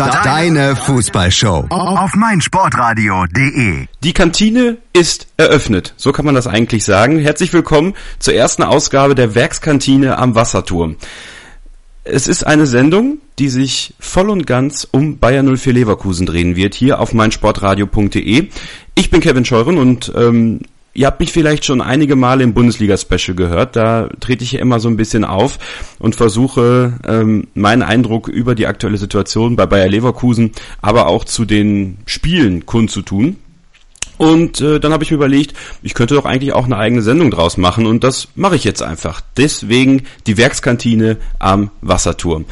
Deine Fußballshow auf meinsportradio.de. Die Kantine ist eröffnet. So kann man das eigentlich sagen. Herzlich willkommen zur ersten Ausgabe der Werkskantine am Wasserturm. Es ist eine Sendung, die sich voll und ganz um Bayern 04 Leverkusen drehen wird, hier auf meinsportradio.de. Ich bin Kevin Scheuren und ähm, Ihr habt mich vielleicht schon einige Male im Bundesliga-Special gehört. Da trete ich immer so ein bisschen auf und versuche ähm, meinen Eindruck über die aktuelle Situation bei Bayer Leverkusen, aber auch zu den Spielen kundzutun. Und äh, dann habe ich mir überlegt, ich könnte doch eigentlich auch eine eigene Sendung draus machen und das mache ich jetzt einfach. Deswegen die Werkskantine am Wasserturm.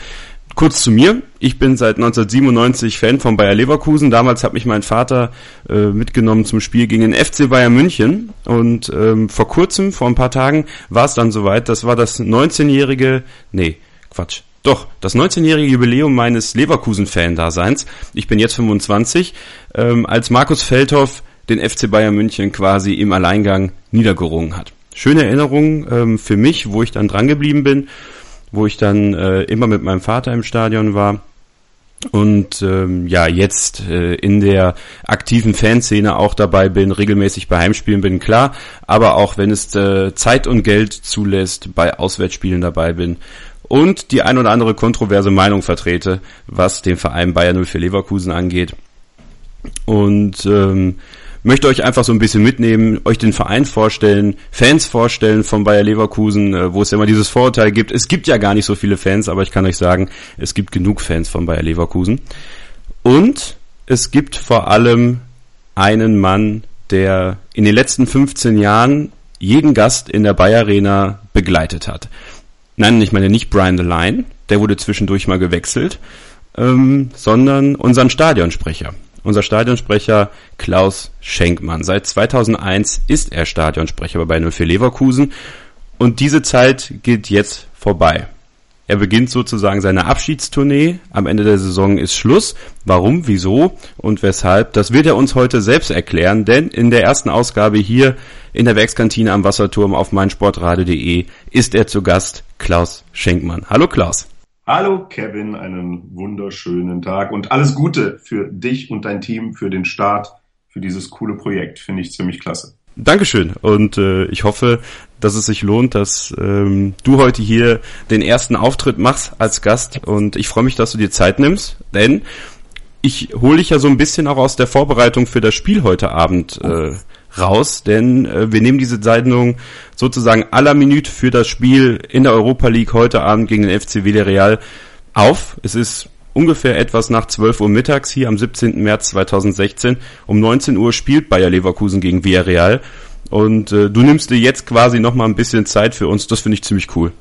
Kurz zu mir. Ich bin seit 1997 Fan von Bayer Leverkusen. Damals hat mich mein Vater äh, mitgenommen zum Spiel gegen den FC Bayern München. Und ähm, vor kurzem, vor ein paar Tagen, war es dann soweit. Das war das 19-jährige, nee, Quatsch. Doch, das 19-jährige Jubiläum meines Leverkusen-Fan-Daseins. Ich bin jetzt 25, ähm, als Markus Feldhoff den FC Bayern München quasi im Alleingang niedergerungen hat. Schöne Erinnerung ähm, für mich, wo ich dann dran geblieben bin wo ich dann äh, immer mit meinem Vater im Stadion war. Und ähm, ja, jetzt äh, in der aktiven Fanszene auch dabei bin, regelmäßig bei Heimspielen bin, klar, aber auch wenn es äh, Zeit und Geld zulässt, bei Auswärtsspielen dabei bin und die ein oder andere kontroverse Meinung vertrete, was den Verein Bayern 04 Leverkusen angeht. Und ähm, möchte euch einfach so ein bisschen mitnehmen, euch den Verein vorstellen, Fans vorstellen von Bayer Leverkusen, äh, wo es ja immer dieses Vorurteil gibt. Es gibt ja gar nicht so viele Fans, aber ich kann euch sagen, es gibt genug Fans von Bayer Leverkusen. Und es gibt vor allem einen Mann, der in den letzten 15 Jahren jeden Gast in der Bayer Arena begleitet hat. Nein, ich meine nicht Brian the Line, der wurde zwischendurch mal gewechselt, ähm, sondern unseren Stadionsprecher unser Stadionsprecher Klaus Schenkmann. Seit 2001 ist er Stadionsprecher bei 04 Leverkusen und diese Zeit geht jetzt vorbei. Er beginnt sozusagen seine Abschiedstournee. Am Ende der Saison ist Schluss. Warum, wieso und weshalb, das wird er uns heute selbst erklären, denn in der ersten Ausgabe hier in der Werkskantine am Wasserturm auf meinsportradio.de ist er zu Gast Klaus Schenkmann. Hallo Klaus. Hallo Kevin, einen wunderschönen Tag und alles Gute für dich und dein Team für den Start, für dieses coole Projekt. Finde ich ziemlich klasse. Dankeschön und äh, ich hoffe, dass es sich lohnt, dass ähm, du heute hier den ersten Auftritt machst als Gast und ich freue mich, dass du dir Zeit nimmst, denn ich hole dich ja so ein bisschen auch aus der Vorbereitung für das Spiel heute Abend äh, raus, denn äh, wir nehmen diese Sendung sozusagen aller Minute für das Spiel in der Europa League heute Abend gegen den FC Villarreal auf. Es ist ungefähr etwas nach 12 Uhr mittags hier am 17. März 2016. Um 19 Uhr spielt Bayer Leverkusen gegen Villarreal. Und äh, du nimmst dir jetzt quasi noch mal ein bisschen Zeit für uns. Das finde ich ziemlich cool.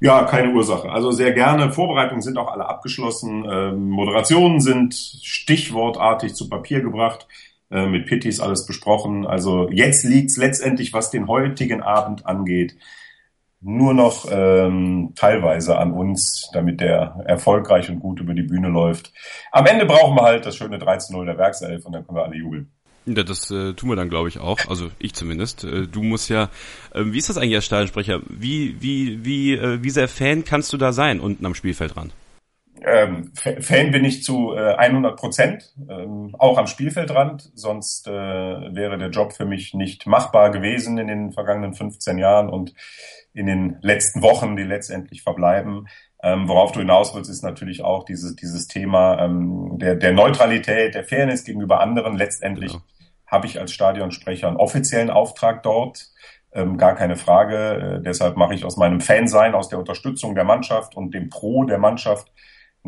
Ja, keine Ursache. Also sehr gerne. Vorbereitungen sind auch alle abgeschlossen. Ähm, Moderationen sind stichwortartig zu Papier gebracht. Äh, mit Pittis alles besprochen. Also jetzt liegt's letztendlich, was den heutigen Abend angeht, nur noch ähm, teilweise an uns, damit der erfolgreich und gut über die Bühne läuft. Am Ende brauchen wir halt das schöne 13-0 der Werkself und dann können wir alle jubeln. Ja, das äh, tun wir dann, glaube ich, auch. Also ich zumindest. Äh, du musst ja, äh, wie ist das eigentlich als Stadionsprecher? Wie, wie, wie, äh, wie sehr Fan kannst du da sein unten am Spielfeldrand? Ähm, Fan bin ich zu äh, 100 Prozent, ähm, auch am Spielfeldrand. Sonst äh, wäre der Job für mich nicht machbar gewesen in den vergangenen 15 Jahren und in den letzten Wochen, die letztendlich verbleiben. Ähm, worauf du hinaus willst, ist natürlich auch dieses, dieses Thema ähm, der, der Neutralität, der Fairness gegenüber anderen. Letztendlich genau. habe ich als Stadionsprecher einen offiziellen Auftrag dort. Ähm, gar keine Frage. Äh, deshalb mache ich aus meinem Fansein, aus der Unterstützung der Mannschaft und dem Pro der Mannschaft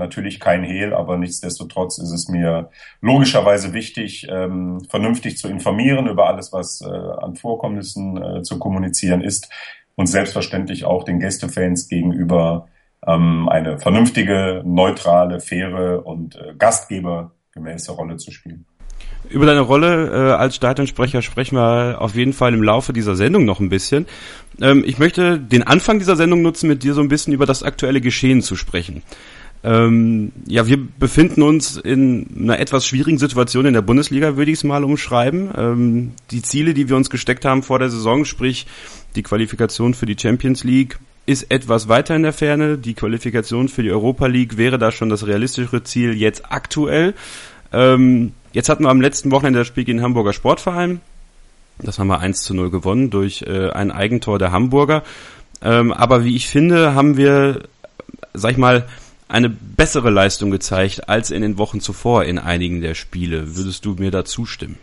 natürlich kein Hehl, aber nichtsdestotrotz ist es mir logischerweise wichtig, ähm, vernünftig zu informieren über alles, was äh, an Vorkommnissen äh, zu kommunizieren ist und selbstverständlich auch den Gästefans gegenüber ähm, eine vernünftige, neutrale, faire und äh, gastgebergemäße Rolle zu spielen. Über deine Rolle äh, als Stadionsprecher sprechen wir auf jeden Fall im Laufe dieser Sendung noch ein bisschen. Ähm, ich möchte den Anfang dieser Sendung nutzen, mit dir so ein bisschen über das aktuelle Geschehen zu sprechen. Ähm, ja, wir befinden uns in einer etwas schwierigen Situation in der Bundesliga, würde ich es mal umschreiben. Ähm, die Ziele, die wir uns gesteckt haben vor der Saison, sprich die Qualifikation für die Champions League, ist etwas weiter in der Ferne. Die Qualifikation für die Europa League wäre da schon das realistischere Ziel jetzt aktuell. Ähm, jetzt hatten wir am letzten Wochenende das Spiel gegen Hamburger Sportverein. Das haben wir 1 zu 0 gewonnen durch äh, ein Eigentor der Hamburger. Ähm, aber wie ich finde, haben wir, sag ich mal, eine bessere Leistung gezeigt als in den Wochen zuvor in einigen der Spiele. Würdest du mir da zustimmen?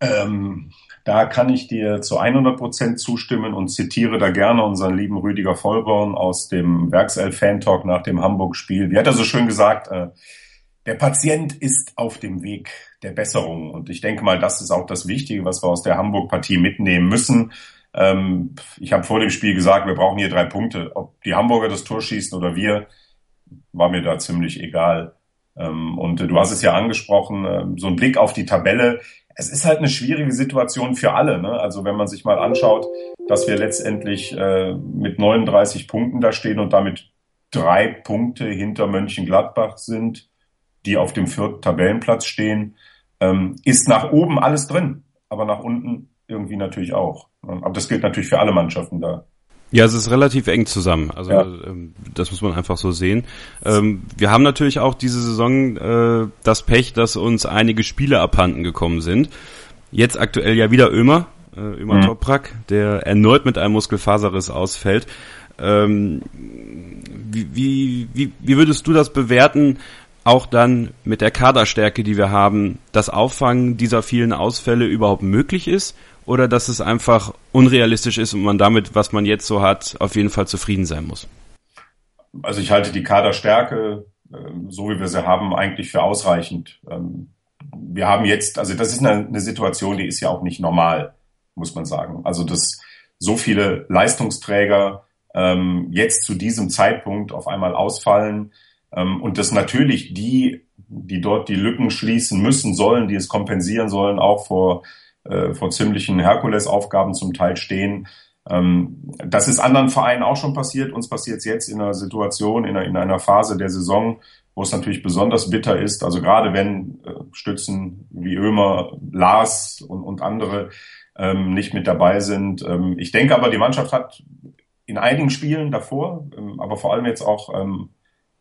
Ähm, da kann ich dir zu 100 Prozent zustimmen und zitiere da gerne unseren lieben Rüdiger Vollborn aus dem Werkself-Fan-Talk nach dem Hamburg-Spiel. Wie hat er so schön gesagt, äh, der Patient ist auf dem Weg der Besserung. Und ich denke mal, das ist auch das Wichtige, was wir aus der Hamburg-Partie mitnehmen müssen. Ähm, ich habe vor dem Spiel gesagt, wir brauchen hier drei Punkte. Ob die Hamburger das Tor schießen oder wir, war mir da ziemlich egal. Ähm, und du hast es ja angesprochen, äh, so ein Blick auf die Tabelle. Es ist halt eine schwierige Situation für alle. Ne? Also wenn man sich mal anschaut, dass wir letztendlich äh, mit 39 Punkten da stehen und damit drei Punkte hinter Mönchengladbach sind, die auf dem vierten Tabellenplatz stehen, ähm, ist nach oben alles drin, aber nach unten irgendwie natürlich auch. Aber das gilt natürlich für alle Mannschaften da. Ja, es ist relativ eng zusammen. Also ja. ähm, das muss man einfach so sehen. Ähm, wir haben natürlich auch diese Saison äh, das Pech, dass uns einige Spiele abhanden gekommen sind. Jetzt aktuell ja wieder Ömer, äh, Ömer mhm. Toprak, der erneut mit einem Muskelfaserriss ausfällt. Ähm, wie, wie, wie, wie würdest du das bewerten? auch dann mit der Kaderstärke, die wir haben, das Auffangen dieser vielen Ausfälle überhaupt möglich ist oder dass es einfach unrealistisch ist und man damit, was man jetzt so hat, auf jeden Fall zufrieden sein muss? Also ich halte die Kaderstärke, ähm, so wie wir sie haben, eigentlich für ausreichend. Ähm, wir haben jetzt, also das ist eine, Situation, die ist ja auch nicht normal, muss man sagen. Also dass so viele Leistungsträger ähm, jetzt zu diesem Zeitpunkt auf einmal ausfallen, und dass natürlich die, die dort die Lücken schließen müssen sollen, die es kompensieren sollen, auch vor, äh, vor ziemlichen Herkulesaufgaben zum Teil stehen. Ähm, das ist anderen Vereinen auch schon passiert. Uns passiert es jetzt in einer Situation, in einer, in einer Phase der Saison, wo es natürlich besonders bitter ist. Also gerade wenn äh, Stützen wie Ömer, Lars und, und andere ähm, nicht mit dabei sind. Ähm, ich denke aber, die Mannschaft hat in einigen Spielen davor, ähm, aber vor allem jetzt auch ähm,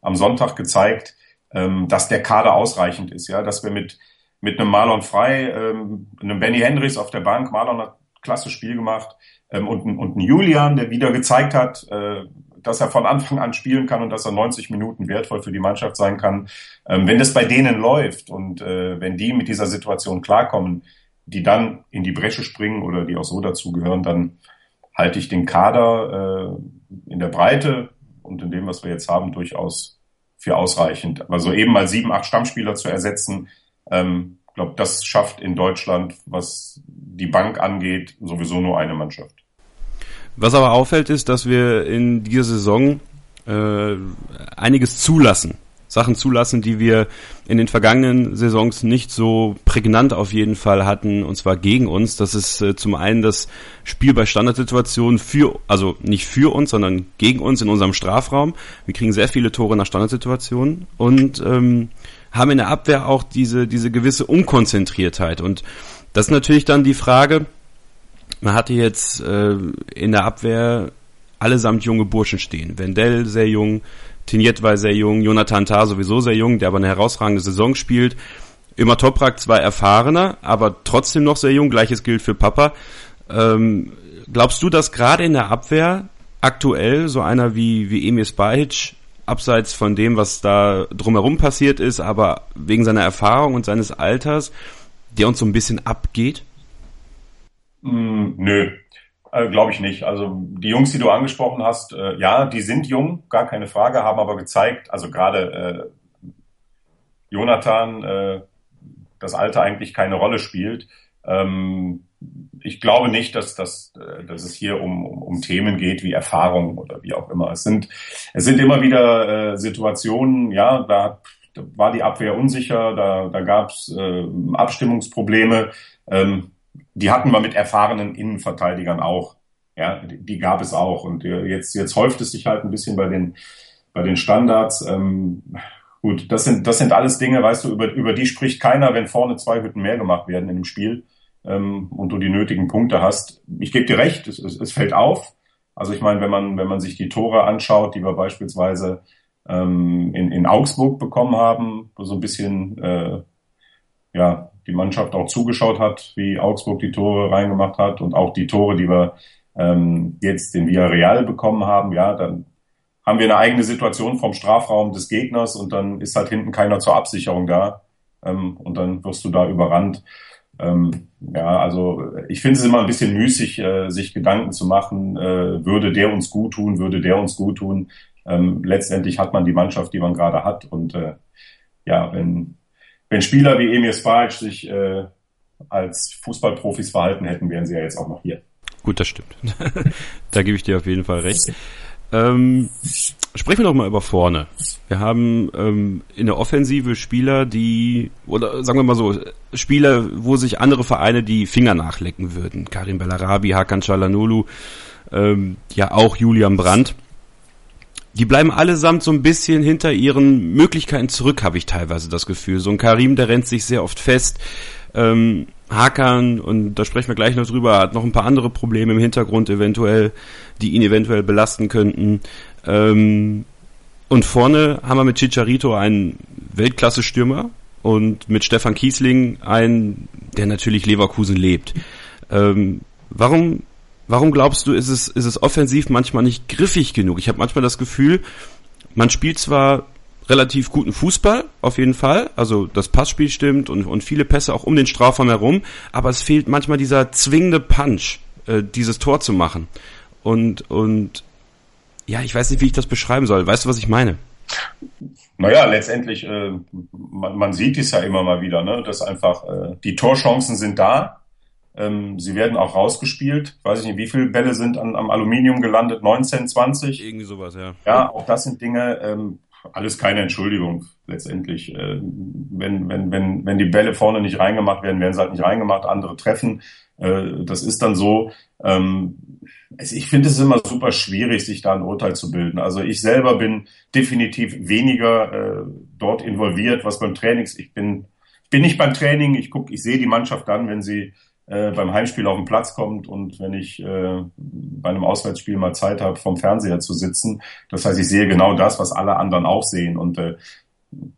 am Sonntag gezeigt, ähm, dass der Kader ausreichend ist, ja, dass wir mit mit einem Marlon Frei, ähm, einem Benny Hendricks auf der Bank, Marlon hat klasse Spiel gemacht ähm, und, und ein Julian, der wieder gezeigt hat, äh, dass er von Anfang an spielen kann und dass er 90 Minuten wertvoll für die Mannschaft sein kann. Ähm, wenn das bei denen läuft und äh, wenn die mit dieser Situation klarkommen, die dann in die Bresche springen oder die auch so dazugehören, dann halte ich den Kader äh, in der Breite und in dem, was wir jetzt haben, durchaus für ausreichend. Also eben mal sieben, acht Stammspieler zu ersetzen, ähm, glaube, das schafft in Deutschland, was die Bank angeht, sowieso nur eine Mannschaft. Was aber auffällt, ist, dass wir in dieser Saison äh, einiges zulassen. Sachen zulassen, die wir in den vergangenen Saisons nicht so prägnant auf jeden Fall hatten, und zwar gegen uns. Das ist äh, zum einen das Spiel bei Standardsituationen für, also nicht für uns, sondern gegen uns in unserem Strafraum. Wir kriegen sehr viele Tore nach Standardsituationen und ähm, haben in der Abwehr auch diese, diese gewisse Unkonzentriertheit. Und das ist natürlich dann die Frage, man hatte jetzt äh, in der Abwehr allesamt junge Burschen stehen. Wendell sehr jung, Tinjet war sehr jung, Jonathan Tah sowieso sehr jung, der aber eine herausragende Saison spielt. Immer Toprak zwar erfahrener, aber trotzdem noch sehr jung. Gleiches gilt für Papa. Ähm, glaubst du, dass gerade in der Abwehr aktuell so einer wie, wie Emir Spahic, abseits von dem, was da drumherum passiert ist, aber wegen seiner Erfahrung und seines Alters, der uns so ein bisschen abgeht? Mm, nö, äh, Glaube ich nicht. Also die Jungs, die du angesprochen hast, äh, ja, die sind jung, gar keine Frage, haben aber gezeigt, also gerade äh, Jonathan, äh, das Alter eigentlich keine Rolle spielt. Ähm, ich glaube nicht, dass, dass, äh, dass es hier um, um, um Themen geht wie Erfahrung oder wie auch immer. Es sind, es sind immer wieder äh, Situationen, ja, da, da war die Abwehr unsicher, da, da gab es äh, Abstimmungsprobleme. Ähm, die hatten wir mit erfahrenen Innenverteidigern auch. Ja, die, die gab es auch. Und äh, jetzt, jetzt häuft es sich halt ein bisschen bei den, bei den Standards. Ähm, gut, das sind, das sind alles Dinge, weißt du, über, über die spricht keiner, wenn vorne zwei Hütten mehr gemacht werden in dem Spiel ähm, und du die nötigen Punkte hast. Ich gebe dir recht, es, es, es fällt auf. Also ich meine, wenn man, wenn man sich die Tore anschaut, die wir beispielsweise ähm, in, in Augsburg bekommen haben, wo so ein bisschen äh, ja, die Mannschaft auch zugeschaut hat, wie Augsburg die Tore reingemacht hat und auch die Tore, die wir ähm, jetzt in Villarreal bekommen haben, ja, dann haben wir eine eigene Situation vom Strafraum des Gegners und dann ist halt hinten keiner zur Absicherung da ähm, und dann wirst du da überrannt. Ähm, ja, also ich finde es immer ein bisschen müßig, äh, sich Gedanken zu machen, äh, würde der uns gut tun, würde der uns gut tun. Ähm, letztendlich hat man die Mannschaft, die man gerade hat und äh, ja, wenn, wenn Spieler wie Emir Spajic sich äh, als Fußballprofis verhalten hätten, wären sie ja jetzt auch noch hier. Gut, das stimmt. da gebe ich dir auf jeden Fall recht. Ähm, sprechen wir doch mal über vorne. Wir haben ähm, in der Offensive Spieler, die, oder sagen wir mal so, Spieler, wo sich andere Vereine die Finger nachlecken würden. Karim Bellarabi, Hakan Çalhanoğlu, ähm, ja auch Julian Brandt. Die bleiben allesamt so ein bisschen hinter ihren Möglichkeiten zurück, habe ich teilweise das Gefühl. So ein Karim, der rennt sich sehr oft fest. Ähm, Hakan, und da sprechen wir gleich noch drüber, hat noch ein paar andere Probleme im Hintergrund eventuell, die ihn eventuell belasten könnten. Ähm, und vorne haben wir mit Chicharito einen Weltklasse-Stürmer und mit Stefan Kiesling einen, der natürlich Leverkusen lebt. Ähm, warum, warum glaubst du, ist es, ist es offensiv manchmal nicht griffig genug? Ich habe manchmal das Gefühl, man spielt zwar relativ guten Fußball, auf jeden Fall. Also das Passspiel stimmt und, und viele Pässe auch um den Strafraum herum, aber es fehlt manchmal dieser zwingende Punch, äh, dieses Tor zu machen. Und, und ja, ich weiß nicht, wie ich das beschreiben soll. Weißt du, was ich meine? Naja, letztendlich, äh, man, man sieht es ja immer mal wieder, ne? dass einfach äh, die Torchancen sind da. Ähm, sie werden auch rausgespielt. Weiß ich nicht, wie viele Bälle sind an, am Aluminium gelandet? 19, 20? Irgendwie sowas, ja. Ja, auch das sind Dinge, ähm, alles keine Entschuldigung letztendlich. Äh, wenn, wenn, wenn, wenn die Bälle vorne nicht reingemacht werden, werden sie halt nicht reingemacht, andere treffen. Äh, das ist dann so. Ähm, ich finde es immer super schwierig, sich da ein Urteil zu bilden. Also ich selber bin definitiv weniger äh, dort involviert, was beim Training, ich bin, ich bin nicht beim Training, ich gucke, ich sehe die Mannschaft dann, wenn sie äh, beim Heimspiel auf den Platz kommt und wenn ich äh, bei einem Auswärtsspiel mal Zeit habe, vom Fernseher zu sitzen. Das heißt, ich sehe genau das, was alle anderen auch sehen. Und äh,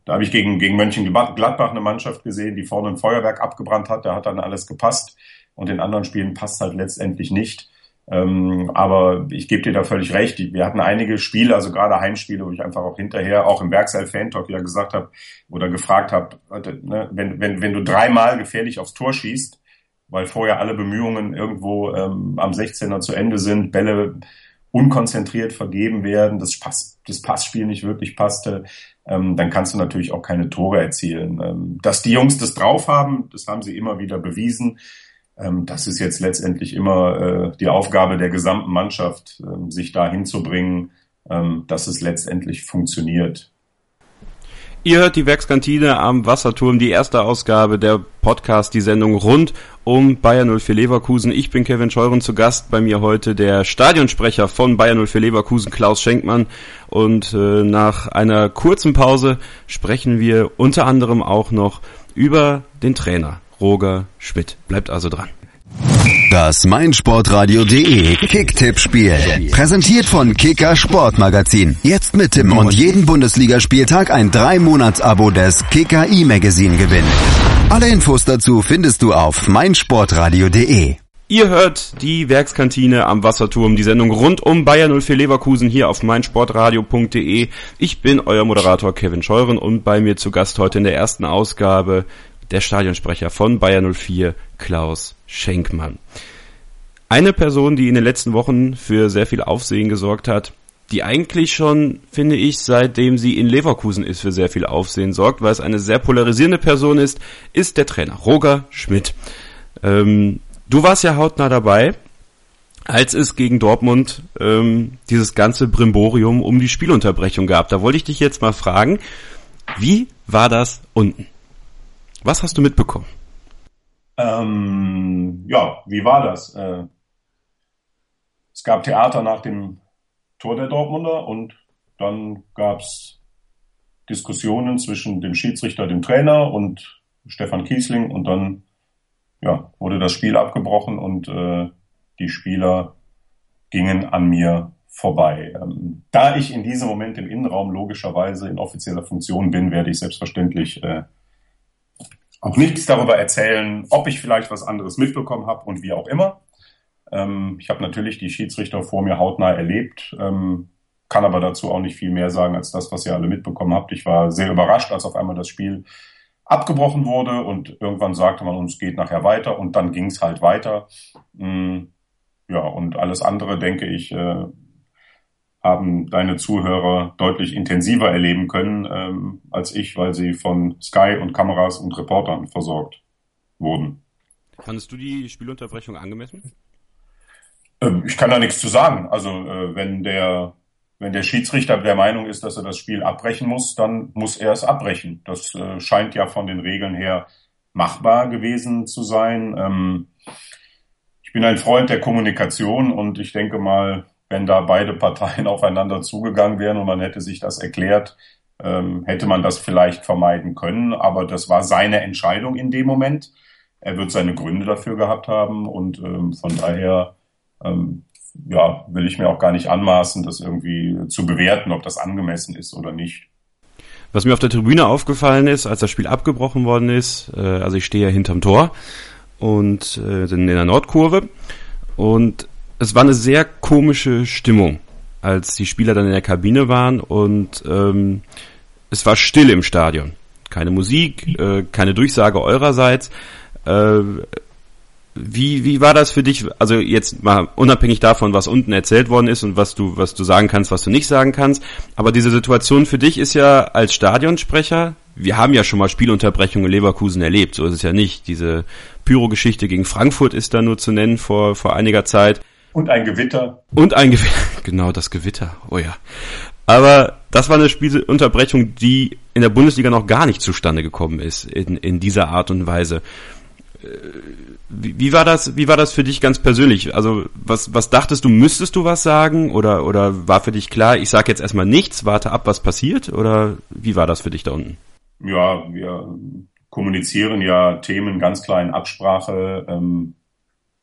da habe ich gegen, gegen Mönchengladbach eine Mannschaft gesehen, die vorne ein Feuerwerk abgebrannt hat. Da hat dann alles gepasst. Und in anderen Spielen passt halt letztendlich nicht. Ähm, aber ich gebe dir da völlig recht. Wir hatten einige Spiele, also gerade Heimspiele, wo ich einfach auch hinterher, auch im Werkseil Fan Talk ja gesagt habe oder gefragt habe, ne, wenn, wenn, wenn du dreimal gefährlich aufs Tor schießt, weil vorher alle Bemühungen irgendwo ähm, am 16er zu Ende sind, Bälle unkonzentriert vergeben werden, das, Pass, das Passspiel nicht wirklich passte, ähm, dann kannst du natürlich auch keine Tore erzielen. Ähm, dass die Jungs das drauf haben, das haben sie immer wieder bewiesen. Ähm, das ist jetzt letztendlich immer äh, die Aufgabe der gesamten Mannschaft, äh, sich da hinzubringen, ähm, dass es letztendlich funktioniert. Ihr hört die Werkskantine am Wasserturm, die erste Ausgabe der Podcast, die Sendung rund um Bayern 04 Leverkusen. Ich bin Kevin Scheuren zu Gast. Bei mir heute der Stadionsprecher von Bayern 04 Leverkusen, Klaus Schenkmann. Und äh, nach einer kurzen Pause sprechen wir unter anderem auch noch über den Trainer Roger Schmidt. Bleibt also dran. Das meinsportradio.de Kicktipp-Spiel. Präsentiert von Kicker Sportmagazin. Jetzt mit Tim und jeden Bundesligaspieltag ein 3-Monats-Abo des Kicker E-Magazin gewinnen. Alle Infos dazu findest du auf meinsportradio.de. Ihr hört die Werkskantine am Wasserturm, die Sendung rund um Bayern 04 Leverkusen hier auf meinsportradio.de. Ich bin euer Moderator Kevin Scheuren und bei mir zu Gast heute in der ersten Ausgabe der Stadionsprecher von Bayern 04, Klaus Schenkmann. Eine Person, die in den letzten Wochen für sehr viel Aufsehen gesorgt hat, die eigentlich schon, finde ich, seitdem sie in Leverkusen ist, für sehr viel Aufsehen sorgt, weil es eine sehr polarisierende Person ist, ist der Trainer Roger Schmidt. Ähm, du warst ja hautnah dabei, als es gegen Dortmund ähm, dieses ganze Brimborium um die Spielunterbrechung gab. Da wollte ich dich jetzt mal fragen, wie war das unten? Was hast du mitbekommen? Ähm, ja, wie war das? Äh, es gab Theater nach dem Tor der Dortmunder und dann gab es Diskussionen zwischen dem Schiedsrichter, dem Trainer und Stefan Kiesling und dann ja, wurde das Spiel abgebrochen und äh, die Spieler gingen an mir vorbei. Ähm, da ich in diesem Moment im Innenraum logischerweise in offizieller Funktion bin, werde ich selbstverständlich äh, auch nichts darüber erzählen, ob ich vielleicht was anderes mitbekommen habe und wie auch immer. Ähm, ich habe natürlich die Schiedsrichter vor mir hautnah erlebt, ähm, kann aber dazu auch nicht viel mehr sagen als das, was ihr alle mitbekommen habt. Ich war sehr überrascht, als auf einmal das Spiel abgebrochen wurde und irgendwann sagte man uns geht nachher weiter und dann ging es halt weiter. Mm, ja, und alles andere, denke ich, äh, haben deine Zuhörer deutlich intensiver erleben können ähm, als ich, weil sie von Sky und Kameras und Reportern versorgt wurden. Fandest du die Spielunterbrechung angemessen? Ähm, ich kann da nichts zu sagen. Also äh, wenn der wenn der Schiedsrichter der Meinung ist, dass er das Spiel abbrechen muss, dann muss er es abbrechen. Das äh, scheint ja von den Regeln her machbar gewesen zu sein. Ähm, ich bin ein Freund der Kommunikation und ich denke mal, wenn da beide Parteien aufeinander zugegangen wären und man hätte sich das erklärt, ähm, hätte man das vielleicht vermeiden können. Aber das war seine Entscheidung in dem Moment. Er wird seine Gründe dafür gehabt haben und ähm, von daher ähm, ja, will ich mir auch gar nicht anmaßen, das irgendwie zu bewerten, ob das angemessen ist oder nicht. Was mir auf der Tribüne aufgefallen ist, als das Spiel abgebrochen worden ist, äh, also ich stehe ja hinterm Tor und äh, in der Nordkurve und es war eine sehr komische Stimmung, als die Spieler dann in der Kabine waren und ähm, es war still im Stadion. Keine Musik, äh, keine Durchsage eurerseits. Äh, wie, wie war das für dich? Also jetzt mal unabhängig davon, was unten erzählt worden ist und was du, was du sagen kannst, was du nicht sagen kannst. Aber diese Situation für dich ist ja als Stadionsprecher, wir haben ja schon mal Spielunterbrechungen in Leverkusen erlebt, so ist es ja nicht. Diese Pyro-Geschichte gegen Frankfurt ist da nur zu nennen vor, vor einiger Zeit. Und ein Gewitter. Und ein Gewitter. Genau, das Gewitter. Oh ja. Aber das war eine Spielunterbrechung, die in der Bundesliga noch gar nicht zustande gekommen ist, in, in dieser Art und Weise. Wie, wie, war das, wie war das für dich ganz persönlich? Also, was, was dachtest du, müsstest du was sagen? Oder, oder war für dich klar, ich sage jetzt erstmal nichts, warte ab, was passiert? Oder wie war das für dich da unten? Ja, wir kommunizieren ja Themen ganz klar in Absprache. Ähm,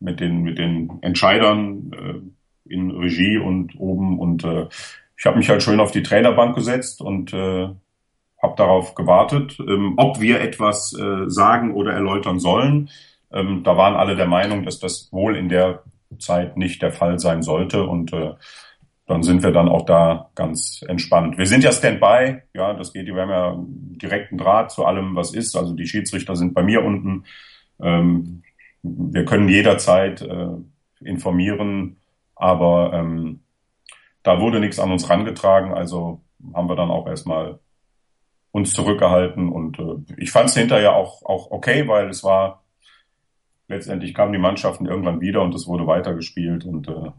mit den, mit den Entscheidern äh, in Regie und oben. Und äh, ich habe mich halt schön auf die Trainerbank gesetzt und äh, habe darauf gewartet, ähm, ob wir etwas äh, sagen oder erläutern sollen. Ähm, da waren alle der Meinung, dass das wohl in der Zeit nicht der Fall sein sollte und äh, dann sind wir dann auch da ganz entspannt. Wir sind ja Standby, ja, das geht, wir haben ja direkten Draht zu allem, was ist. Also die Schiedsrichter sind bei mir unten. Ähm, wir können jederzeit äh, informieren, aber ähm, da wurde nichts an uns rangetragen, also haben wir dann auch erstmal uns zurückgehalten und äh, ich fand es hinterher auch, auch okay, weil es war letztendlich kamen die Mannschaften irgendwann wieder und es wurde weitergespielt und äh,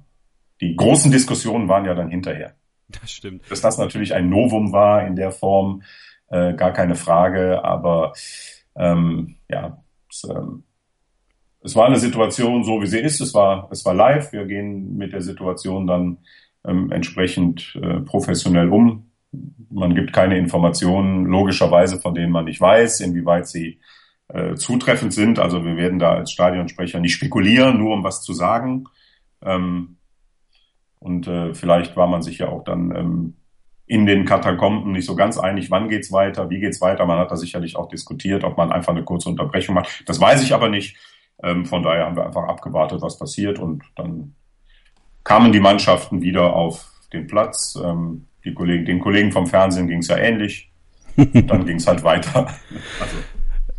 die großen Diskussionen waren ja dann hinterher. Das stimmt. Dass das natürlich ein Novum war in der Form, äh, gar keine Frage, aber ähm, ja, es, ähm, es war eine Situation so, wie sie ist. Es war, es war live. Wir gehen mit der Situation dann ähm, entsprechend äh, professionell um. Man gibt keine Informationen, logischerweise, von denen man nicht weiß, inwieweit sie äh, zutreffend sind. Also wir werden da als Stadionsprecher nicht spekulieren, nur um was zu sagen. Ähm, und äh, vielleicht war man sich ja auch dann ähm, in den Katakomben nicht so ganz einig, wann geht's weiter, wie geht's weiter. Man hat da sicherlich auch diskutiert, ob man einfach eine kurze Unterbrechung macht. Das weiß ich aber nicht. Ähm, von daher haben wir einfach abgewartet, was passiert und dann kamen die Mannschaften wieder auf den Platz. Ähm, die Kollegen, den Kollegen vom Fernsehen ging es ja ähnlich. Und dann ging es halt weiter. Also.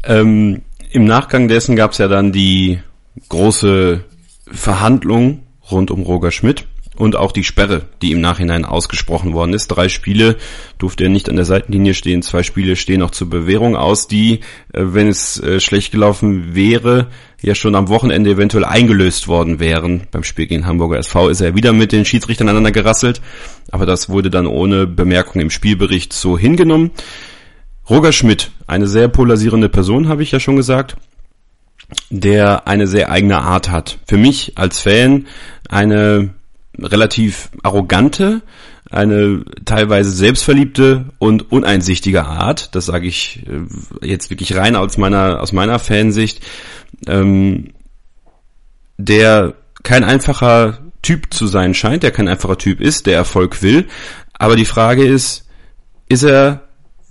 Ähm, Im Nachgang dessen gab es ja dann die große Verhandlung rund um Roger Schmidt und auch die Sperre, die im Nachhinein ausgesprochen worden ist. Drei Spiele durfte er nicht an der Seitenlinie stehen, zwei Spiele stehen noch zur Bewährung aus, die, äh, wenn es äh, schlecht gelaufen wäre, ja schon am Wochenende eventuell eingelöst worden wären. Beim Spiel gegen Hamburger SV ist er wieder mit den Schiedsrichtern aneinander gerasselt, aber das wurde dann ohne Bemerkung im Spielbericht so hingenommen. Roger Schmidt, eine sehr polarisierende Person, habe ich ja schon gesagt, der eine sehr eigene Art hat. Für mich als Fan eine relativ arrogante, eine teilweise selbstverliebte und uneinsichtige Art. Das sage ich äh, jetzt wirklich rein aus meiner aus meiner Fansicht, ähm, der kein einfacher Typ zu sein scheint, der kein einfacher Typ ist, der Erfolg will. Aber die Frage ist, ist er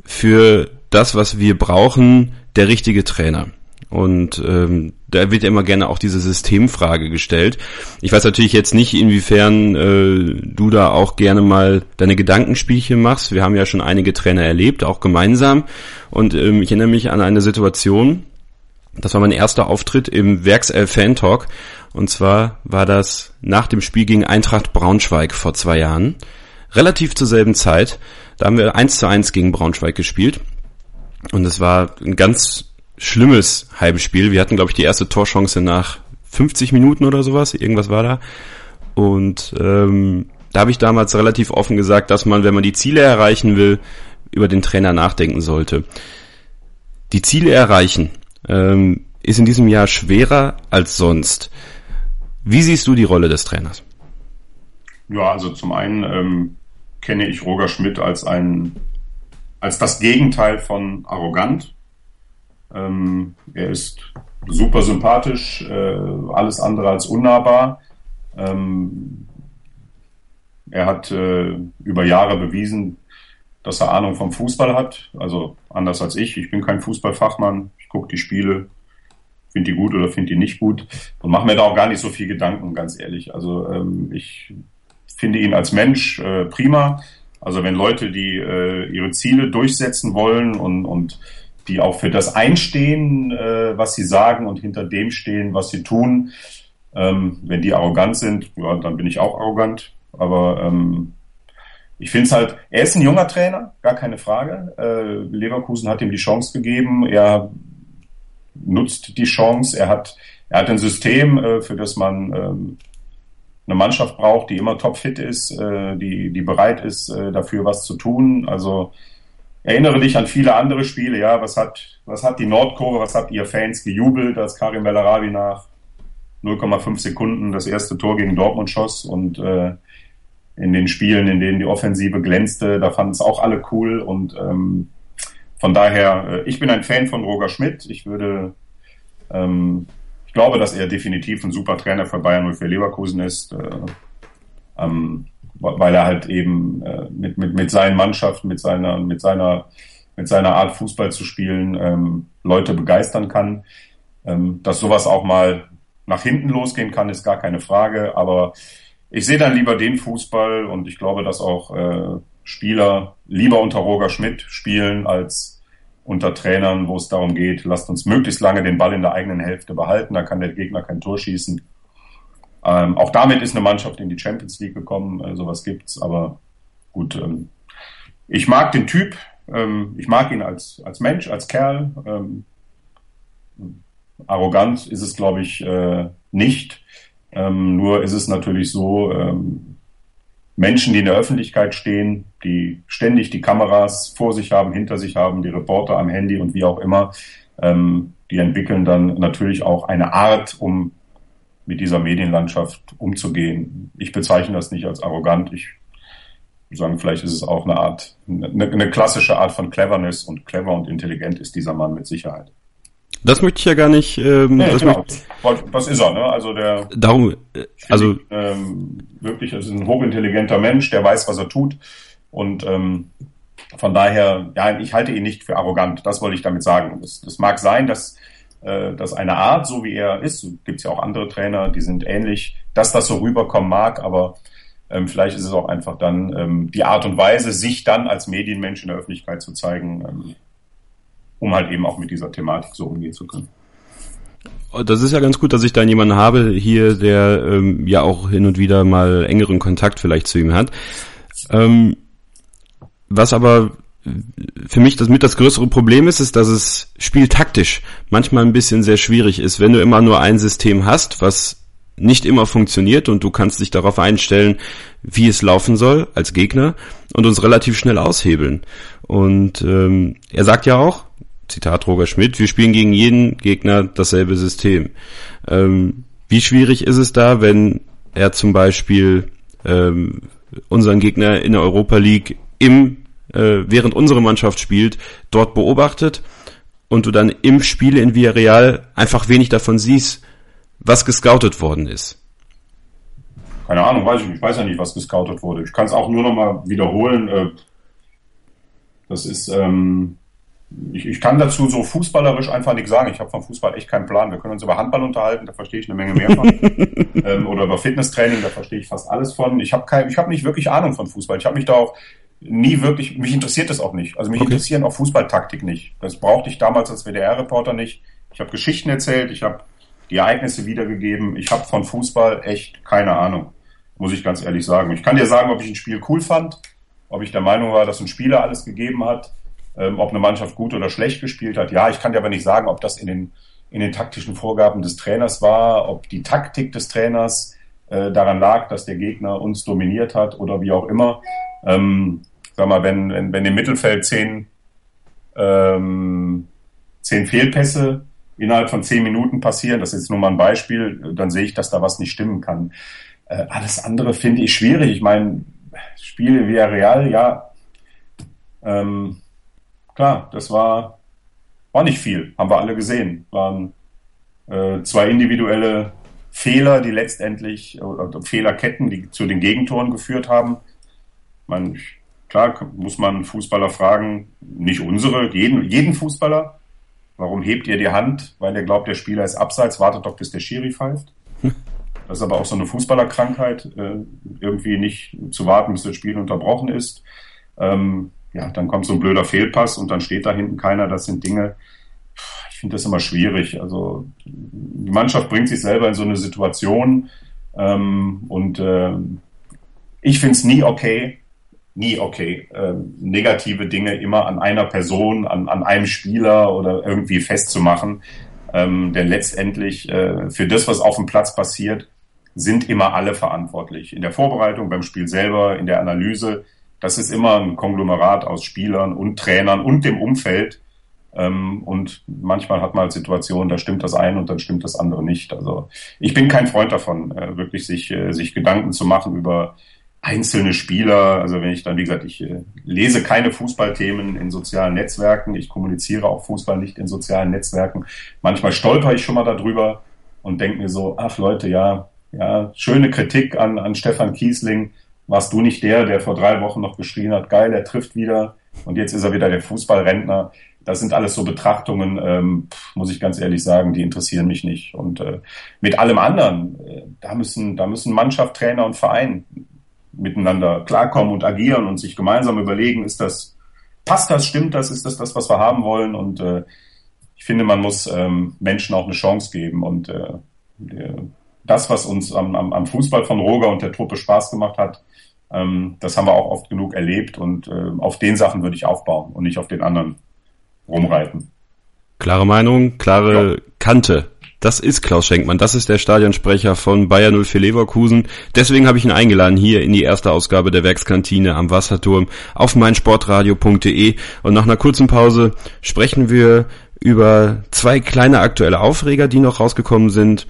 für das, was wir brauchen, der richtige Trainer? Und ähm, da wird ja immer gerne auch diese Systemfrage gestellt. Ich weiß natürlich jetzt nicht, inwiefern äh, du da auch gerne mal deine Gedankenspielchen machst. Wir haben ja schon einige Trainer erlebt, auch gemeinsam. Und ähm, ich erinnere mich an eine Situation, das war mein erster Auftritt im Werkself Fan Talk. Und zwar war das nach dem Spiel gegen Eintracht Braunschweig vor zwei Jahren. Relativ zur selben Zeit. Da haben wir eins zu eins gegen Braunschweig gespielt. Und es war ein ganz schlimmes Heimspiel. Wir hatten, glaube ich, die erste Torchance nach 50 Minuten oder sowas. Irgendwas war da. Und ähm, da habe ich damals relativ offen gesagt, dass man, wenn man die Ziele erreichen will, über den Trainer nachdenken sollte. Die Ziele erreichen ähm, ist in diesem Jahr schwerer als sonst. Wie siehst du die Rolle des Trainers? Ja, also zum einen ähm, kenne ich Roger Schmidt als ein als das Gegenteil von arrogant. Ähm, er ist super sympathisch, äh, alles andere als unnahbar. Ähm, er hat äh, über Jahre bewiesen, dass er Ahnung vom Fußball hat. Also anders als ich. Ich bin kein Fußballfachmann. Ich gucke die Spiele, finde die gut oder finde die nicht gut und mache mir da auch gar nicht so viel Gedanken, ganz ehrlich. Also ähm, ich finde ihn als Mensch äh, prima. Also wenn Leute, die äh, ihre Ziele durchsetzen wollen und, und die auch für das einstehen, äh, was sie sagen und hinter dem stehen, was sie tun. Ähm, wenn die arrogant sind, ja, dann bin ich auch arrogant. Aber ähm, ich finde es halt, er ist ein junger Trainer, gar keine Frage. Äh, Leverkusen hat ihm die Chance gegeben. Er nutzt die Chance. Er hat, er hat ein System, äh, für das man ähm, eine Mannschaft braucht, die immer topfit ist, äh, die, die bereit ist, äh, dafür was zu tun. Also erinnere dich an viele andere Spiele, ja, was hat, was hat die Nordkurve, was habt ihr Fans gejubelt, als Karim Bellarabi nach 0,5 Sekunden das erste Tor gegen Dortmund schoss und äh, in den Spielen, in denen die Offensive glänzte, da fanden es auch alle cool und ähm, von daher, äh, ich bin ein Fan von Roger Schmidt. Ich würde, ähm, ich glaube, dass er definitiv ein super Trainer für Bayern und für Leverkusen ist. Äh, ähm, weil er halt eben äh, mit, mit, mit seinen Mannschaften, mit seiner, mit seiner, mit seiner Art Fußball zu spielen, ähm, Leute begeistern kann. Ähm, dass sowas auch mal nach hinten losgehen kann, ist gar keine Frage. Aber ich sehe dann lieber den Fußball und ich glaube, dass auch äh, Spieler lieber unter Roger Schmidt spielen als unter Trainern, wo es darum geht, lasst uns möglichst lange den Ball in der eigenen Hälfte behalten, da kann der Gegner kein Tor schießen. Ähm, auch damit ist eine Mannschaft in die Champions League gekommen, äh, sowas gibt's, aber gut. Ähm, ich mag den Typ, ähm, ich mag ihn als, als Mensch, als Kerl. Ähm, arrogant ist es, glaube ich, äh, nicht. Ähm, nur ist es natürlich so, ähm, Menschen, die in der Öffentlichkeit stehen, die ständig die Kameras vor sich haben, hinter sich haben, die Reporter am Handy und wie auch immer, die entwickeln dann natürlich auch eine Art, um mit dieser Medienlandschaft umzugehen. Ich bezeichne das nicht als arrogant. Ich würde sagen, vielleicht ist es auch eine Art, eine, eine klassische Art von Cleverness und clever und intelligent ist dieser Mann mit Sicherheit. Das möchte ich ja gar nicht. Ähm, nee, das, genau. das ist er, ne? Also der. Darum, äh, also ähm, wirklich, ist ein hochintelligenter Mensch, der weiß, was er tut und ähm, von daher, ja, ich halte ihn nicht für arrogant. Das wollte ich damit sagen. Das, das mag sein, dass dass eine Art, so wie er ist, gibt es ja auch andere Trainer, die sind ähnlich, dass das so rüberkommen mag, aber ähm, vielleicht ist es auch einfach dann ähm, die Art und Weise, sich dann als Medienmensch in der Öffentlichkeit zu zeigen, ähm, um halt eben auch mit dieser Thematik so umgehen zu können. Das ist ja ganz gut, dass ich da jemanden habe hier, der ähm, ja auch hin und wieder mal engeren Kontakt vielleicht zu ihm hat. Ähm, was aber für mich das mit das größere Problem ist, ist, dass es spieltaktisch manchmal ein bisschen sehr schwierig ist, wenn du immer nur ein System hast, was nicht immer funktioniert und du kannst dich darauf einstellen, wie es laufen soll als Gegner und uns relativ schnell aushebeln. Und ähm, er sagt ja auch, Zitat Roger Schmidt, wir spielen gegen jeden Gegner dasselbe System. Ähm, wie schwierig ist es da, wenn er zum Beispiel ähm, unseren Gegner in der Europa League im äh, während unsere Mannschaft spielt, dort beobachtet und du dann im Spiel in Villarreal einfach wenig davon siehst, was gescoutet worden ist. keine Ahnung, weiß ich nicht. Ich weiß ja nicht, was gescoutet wurde. Ich kann es auch nur noch mal wiederholen. Äh, das ist, ähm, ich, ich kann dazu so fußballerisch einfach nichts sagen. Ich habe vom Fußball echt keinen Plan. Wir können uns über Handball unterhalten, da verstehe ich eine Menge mehr von. ähm, oder über Fitnesstraining, da verstehe ich fast alles von. Ich habe habe nicht wirklich Ahnung von Fußball. Ich habe mich da auch nie wirklich, mich interessiert das auch nicht. Also mich okay. interessieren auch Fußballtaktik nicht. Das brauchte ich damals als WDR-Reporter nicht. Ich habe Geschichten erzählt, ich habe die Ereignisse wiedergegeben. Ich habe von Fußball echt keine Ahnung, muss ich ganz ehrlich sagen. Ich kann dir sagen, ob ich ein Spiel cool fand, ob ich der Meinung war, dass ein Spieler alles gegeben hat, ähm, ob eine Mannschaft gut oder schlecht gespielt hat. Ja, ich kann dir aber nicht sagen, ob das in den, in den taktischen Vorgaben des Trainers war, ob die Taktik des Trainers äh, daran lag, dass der Gegner uns dominiert hat oder wie auch immer. Ähm, sag mal, wenn, wenn, wenn im Mittelfeld zehn, ähm, zehn Fehlpässe innerhalb von zehn Minuten passieren, das ist jetzt nur mal ein Beispiel, dann sehe ich, dass da was nicht stimmen kann. Äh, alles andere finde ich schwierig. Ich meine, Spiele wie Real, ja, ähm, klar, das war, war nicht viel, haben wir alle gesehen. Waren äh, zwei individuelle Fehler, die letztendlich, oder Fehlerketten, die zu den Gegentoren geführt haben. Man, klar muss man Fußballer fragen, nicht unsere, jeden, jeden Fußballer, warum hebt ihr die Hand? Weil er glaubt, der Spieler ist abseits, wartet doch, bis der Schiri pfeift. Das ist aber auch so eine Fußballerkrankheit, äh, irgendwie nicht zu warten, bis das Spiel unterbrochen ist. Ähm, ja, dann kommt so ein blöder Fehlpass und dann steht da hinten keiner. Das sind Dinge, ich finde das immer schwierig. Also die Mannschaft bringt sich selber in so eine Situation ähm, und äh, ich finde es nie okay, nie okay, äh, negative Dinge immer an einer Person, an, an einem Spieler oder irgendwie festzumachen. Ähm, denn letztendlich äh, für das, was auf dem Platz passiert, sind immer alle verantwortlich. In der Vorbereitung, beim Spiel selber, in der Analyse das ist immer ein Konglomerat aus Spielern und Trainern und dem Umfeld. Ähm, und manchmal hat man halt Situationen, da stimmt das eine und dann stimmt das andere nicht. Also ich bin kein Freund davon, äh, wirklich sich, äh, sich Gedanken zu machen über einzelne Spieler. Also wenn ich dann, wie gesagt, ich äh, lese keine Fußballthemen in sozialen Netzwerken. Ich kommuniziere auch Fußball nicht in sozialen Netzwerken. Manchmal stolper ich schon mal darüber und denke mir so, ach Leute, ja, ja, schöne Kritik an, an Stefan Kiesling warst du nicht der, der vor drei Wochen noch geschrien hat, geil, er trifft wieder und jetzt ist er wieder der Fußballrentner. Das sind alles so Betrachtungen, ähm, muss ich ganz ehrlich sagen, die interessieren mich nicht. Und äh, mit allem anderen, äh, da müssen, da müssen Mannschaft, Trainer und Verein miteinander klarkommen und agieren und sich gemeinsam überlegen, ist das, passt das, stimmt das, ist das das, was wir haben wollen? Und äh, ich finde, man muss ähm, Menschen auch eine Chance geben und äh, das, was uns am, am, am Fußball von Roger und der Truppe Spaß gemacht hat, ähm, das haben wir auch oft genug erlebt und äh, auf den Sachen würde ich aufbauen und nicht auf den anderen rumreiten. Klare Meinung, klare ja. Kante. Das ist Klaus Schenkmann, das ist der Stadionsprecher von Bayer 04 Leverkusen. Deswegen habe ich ihn eingeladen hier in die erste Ausgabe der Werkskantine am Wasserturm auf meinsportradio.de. Und nach einer kurzen Pause sprechen wir über zwei kleine aktuelle Aufreger, die noch rausgekommen sind.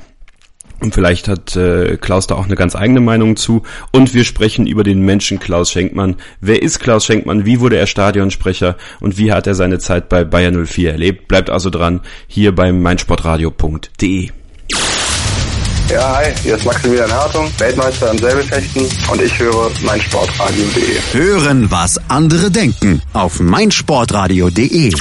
Und vielleicht hat äh, Klaus da auch eine ganz eigene Meinung zu. Und wir sprechen über den Menschen Klaus Schenkmann. Wer ist Klaus Schenkmann? Wie wurde er Stadionsprecher? Und wie hat er seine Zeit bei Bayer 04 erlebt? Bleibt also dran, hier beim meinsportradio.de. Ja, hi, hier ist Maximilian Hartung, Weltmeister im Säbelfechten und ich höre meinsportradio.de. Hören, was andere denken auf meinsportradio.de.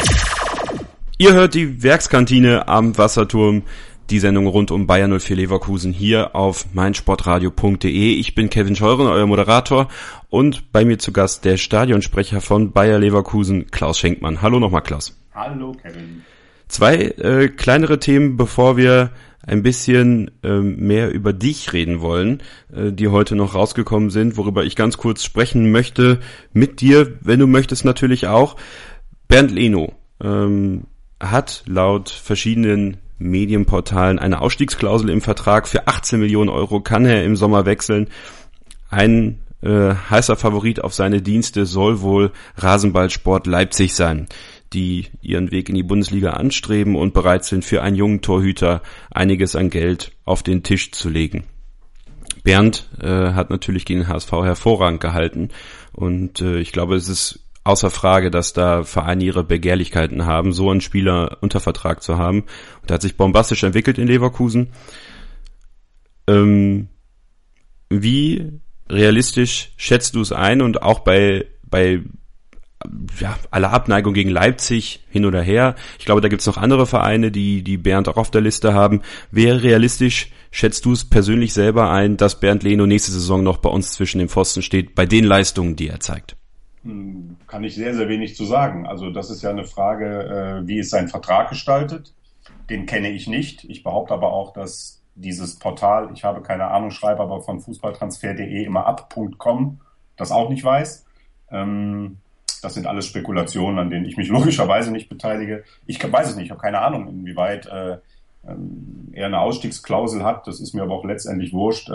Ihr hört die Werkskantine am Wasserturm die Sendung rund um Bayern 04 Leverkusen hier auf meinsportradio.de. Ich bin Kevin Scheuren, euer Moderator und bei mir zu Gast der Stadionsprecher von Bayer Leverkusen, Klaus Schenkmann. Hallo nochmal, Klaus. Hallo, Kevin. Zwei äh, kleinere Themen, bevor wir ein bisschen äh, mehr über dich reden wollen, äh, die heute noch rausgekommen sind, worüber ich ganz kurz sprechen möchte mit dir, wenn du möchtest natürlich auch. Bernd Leno ähm, hat laut verschiedenen Medienportalen eine Ausstiegsklausel im Vertrag. Für 18 Millionen Euro kann er im Sommer wechseln. Ein äh, heißer Favorit auf seine Dienste soll wohl Rasenballsport Leipzig sein, die ihren Weg in die Bundesliga anstreben und bereit sind, für einen jungen Torhüter einiges an Geld auf den Tisch zu legen. Bernd äh, hat natürlich gegen den HSV hervorragend gehalten und äh, ich glaube, es ist außer Frage, dass da Vereine ihre Begehrlichkeiten haben, so einen Spieler unter Vertrag zu haben. Und der hat sich bombastisch entwickelt in Leverkusen. Ähm, Wie realistisch schätzt du es ein und auch bei, bei ja, aller Abneigung gegen Leipzig hin oder her. Ich glaube, da gibt's noch andere Vereine, die, die Bernd auch auf der Liste haben. Wäre realistisch, schätzt du es persönlich selber ein, dass Bernd Leno nächste Saison noch bei uns zwischen den Pfosten steht, bei den Leistungen, die er zeigt? Hm, kann ich sehr, sehr wenig zu sagen. Also das ist ja eine Frage, äh, wie ist sein Vertrag gestaltet? Den kenne ich nicht. Ich behaupte aber auch, dass dieses Portal, ich habe keine Ahnung, schreibe aber von fußballtransfer.de immer ab.com, das auch nicht weiß. Ähm, das sind alles Spekulationen, an denen ich mich logischerweise nicht beteilige. Ich weiß es nicht, ich habe keine Ahnung, inwieweit äh, ähm, er eine Ausstiegsklausel hat. Das ist mir aber auch letztendlich wurscht.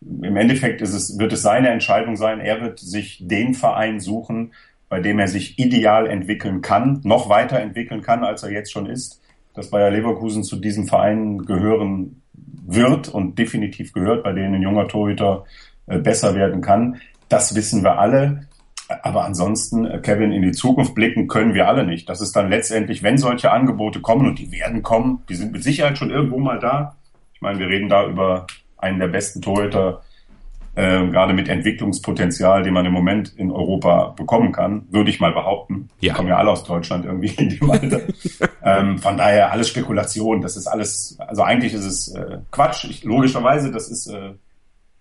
Im Endeffekt ist es, wird es seine Entscheidung sein. Er wird sich den Verein suchen, bei dem er sich ideal entwickeln kann, noch weiter entwickeln kann, als er jetzt schon ist. Dass Bayer Leverkusen zu diesem Verein gehören wird und definitiv gehört, bei denen ein junger Torhüter äh, besser werden kann. Das wissen wir alle. Aber ansonsten, äh, Kevin, in die Zukunft blicken können wir alle nicht. Das ist dann letztendlich, wenn solche Angebote kommen und die werden kommen, die sind mit Sicherheit schon irgendwo mal da. Ich meine, wir reden da über einen der besten Torhüter, äh, gerade mit Entwicklungspotenzial, den man im Moment in Europa bekommen kann, würde ich mal behaupten. Ja. Die kommen ja alle aus Deutschland irgendwie in dem Alter. ähm, von daher alles Spekulation. Das ist alles, also eigentlich ist es äh, Quatsch. Ich, logischerweise, das ist äh,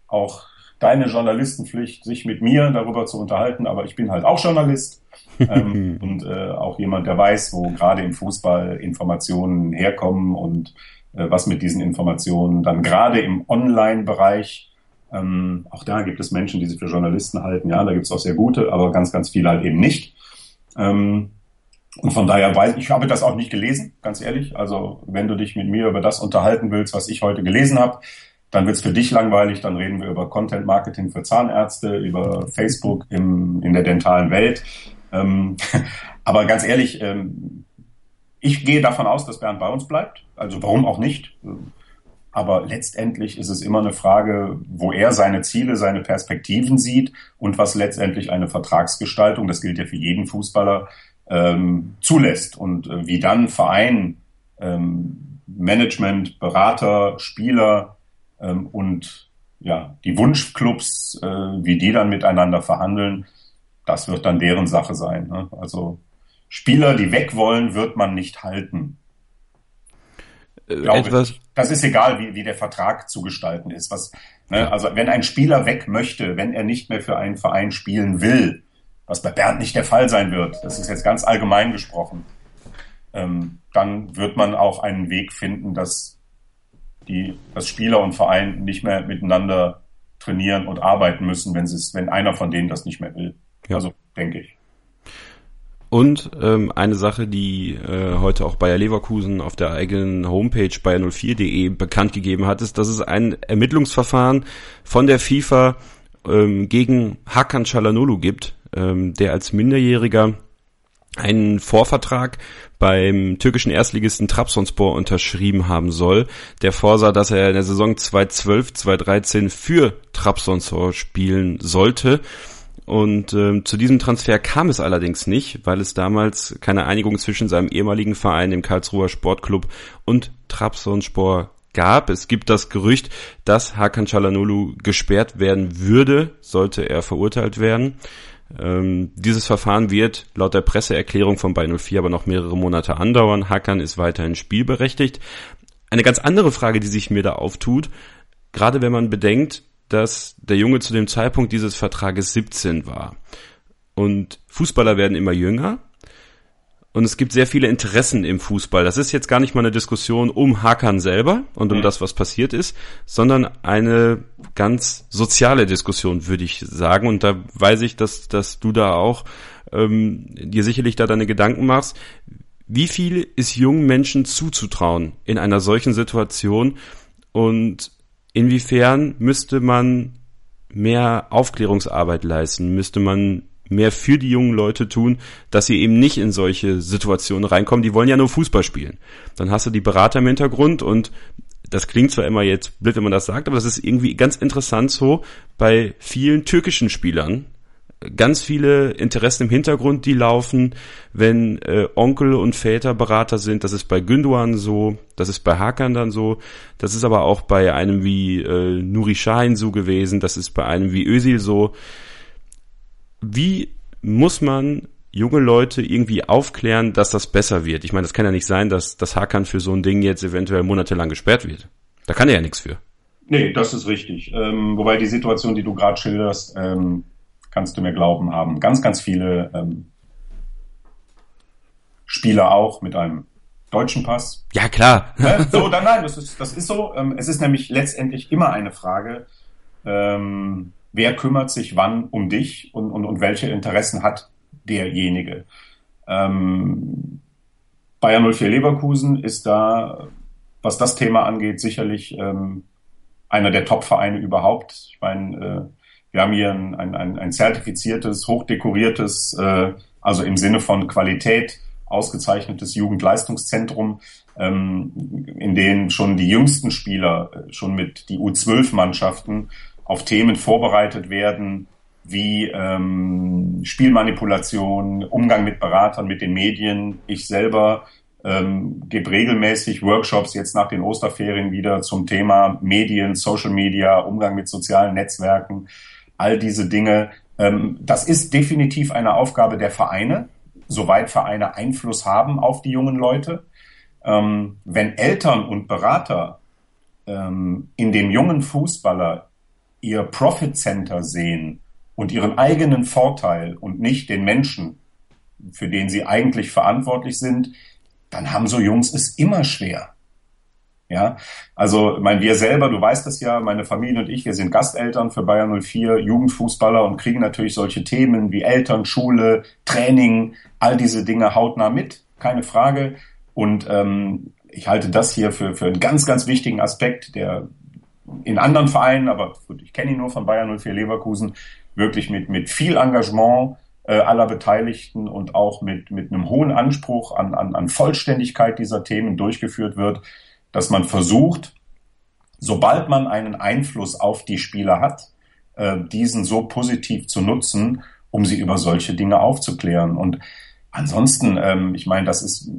auch deine Journalistenpflicht, sich mit mir darüber zu unterhalten, aber ich bin halt auch Journalist ähm, und äh, auch jemand, der weiß, wo gerade im Fußball Informationen herkommen und was mit diesen Informationen dann gerade im Online-Bereich, ähm, auch da gibt es Menschen, die sich für Journalisten halten, ja, da gibt es auch sehr gute, aber ganz, ganz viele halt eben nicht. Ähm, und von daher weiß ich, habe das auch nicht gelesen, ganz ehrlich. Also wenn du dich mit mir über das unterhalten willst, was ich heute gelesen habe, dann wird es für dich langweilig, dann reden wir über Content Marketing für Zahnärzte, über Facebook im, in der dentalen Welt. Ähm, aber ganz ehrlich, ähm, ich gehe davon aus, dass Bernd bei uns bleibt. Also warum auch nicht? Aber letztendlich ist es immer eine Frage, wo er seine Ziele, seine Perspektiven sieht und was letztendlich eine Vertragsgestaltung, das gilt ja für jeden Fußballer, ähm, zulässt. Und äh, wie dann Verein, ähm, Management, Berater, Spieler ähm, und ja, die Wunschclubs, äh, wie die dann miteinander verhandeln, das wird dann deren Sache sein. Ne? Also Spieler, die weg wollen, wird man nicht halten. Äh, etwas. Ich. Das ist egal, wie, wie der Vertrag zu gestalten ist. Was, ne? Also wenn ein Spieler weg möchte, wenn er nicht mehr für einen Verein spielen will, was bei Bernd nicht der Fall sein wird, das ist jetzt ganz allgemein gesprochen, ähm, dann wird man auch einen Weg finden, dass die, dass Spieler und Verein nicht mehr miteinander trainieren und arbeiten müssen, wenn wenn einer von denen das nicht mehr will. Ja. Also denke ich. Und ähm, eine Sache, die äh, heute auch Bayer Leverkusen auf der eigenen Homepage bayer04.de bekannt gegeben hat, ist, dass es ein Ermittlungsverfahren von der FIFA ähm, gegen Hakan Çalhanoğlu gibt, ähm, der als Minderjähriger einen Vorvertrag beim türkischen Erstligisten Trabzonspor unterschrieben haben soll. Der vorsah, dass er in der Saison 2012, 2013 für Trabzonspor spielen sollte. Und ähm, zu diesem Transfer kam es allerdings nicht, weil es damals keine Einigung zwischen seinem ehemaligen Verein, dem Karlsruher Sportclub und Trabzonspor gab. Es gibt das Gerücht, dass Hakan Çalhanoğlu gesperrt werden würde, sollte er verurteilt werden. Ähm, dieses Verfahren wird laut der Presseerklärung von bei 04 aber noch mehrere Monate andauern. Hackern ist weiterhin spielberechtigt. Eine ganz andere Frage, die sich mir da auftut, gerade wenn man bedenkt, dass der Junge zu dem Zeitpunkt dieses Vertrages 17 war. Und Fußballer werden immer jünger und es gibt sehr viele Interessen im Fußball. Das ist jetzt gar nicht mal eine Diskussion um Hakan selber und um mhm. das, was passiert ist, sondern eine ganz soziale Diskussion, würde ich sagen. Und da weiß ich, dass, dass du da auch ähm, dir sicherlich da deine Gedanken machst. Wie viel ist jungen Menschen zuzutrauen in einer solchen Situation und inwiefern müsste man mehr Aufklärungsarbeit leisten? Müsste man mehr für die jungen Leute tun, dass sie eben nicht in solche Situationen reinkommen. Die wollen ja nur Fußball spielen. Dann hast du die Berater im Hintergrund und das klingt zwar immer jetzt blöd, wenn man das sagt, aber das ist irgendwie ganz interessant so bei vielen türkischen Spielern, ganz viele Interessen im Hintergrund, die laufen, wenn äh, Onkel und Väter Berater sind. Das ist bei Günduan so, das ist bei Hakan dann so, das ist aber auch bei einem wie äh, Nuri Sahin so gewesen, das ist bei einem wie Özil so. Wie muss man junge Leute irgendwie aufklären, dass das besser wird? Ich meine, das kann ja nicht sein, dass das Hakan für so ein Ding jetzt eventuell monatelang gesperrt wird. Da kann er ja nichts für. Nee, das ist richtig. Ähm, wobei die Situation, die du gerade schilderst, ähm, kannst du mir glauben, haben ganz, ganz viele ähm, Spieler auch mit einem deutschen Pass. Ja, klar. Ne? So, dann nein, das ist, das ist so. Ähm, es ist nämlich letztendlich immer eine Frage, ähm, wer kümmert sich wann um dich und, und, und welche Interessen hat derjenige. Ähm, Bayern 04 Leverkusen ist da, was das Thema angeht, sicherlich ähm, einer der Top-Vereine überhaupt. Ich meine, äh, wir haben hier ein, ein, ein zertifiziertes, hochdekoriertes, äh, also im Sinne von Qualität ausgezeichnetes Jugendleistungszentrum, ähm, in dem schon die jüngsten Spieler, äh, schon mit die U12-Mannschaften auf Themen vorbereitet werden, wie ähm, Spielmanipulation, Umgang mit Beratern, mit den Medien. Ich selber ähm, gebe regelmäßig Workshops jetzt nach den Osterferien wieder zum Thema Medien, Social Media, Umgang mit sozialen Netzwerken all diese Dinge. Ähm, das ist definitiv eine Aufgabe der Vereine, soweit Vereine Einfluss haben auf die jungen Leute. Ähm, wenn Eltern und Berater ähm, in dem jungen Fußballer ihr Profit Center sehen und ihren eigenen Vorteil und nicht den Menschen, für den sie eigentlich verantwortlich sind, dann haben so Jungs es immer schwer. Ja, also mein, wir selber, du weißt das ja, meine Familie und ich, wir sind Gasteltern für Bayern 04, Jugendfußballer und kriegen natürlich solche Themen wie Eltern, Schule, Training, all diese Dinge hautnah mit, keine Frage. Und ähm, ich halte das hier für, für einen ganz, ganz wichtigen Aspekt, der in anderen Vereinen, aber gut, ich kenne ihn nur von Bayern 04 Leverkusen, wirklich mit, mit viel Engagement äh, aller Beteiligten und auch mit, mit einem hohen Anspruch an, an, an Vollständigkeit dieser Themen durchgeführt wird dass man versucht, sobald man einen Einfluss auf die Spieler hat, äh, diesen so positiv zu nutzen, um sie über solche Dinge aufzuklären. Und ansonsten, ähm, ich meine, das ist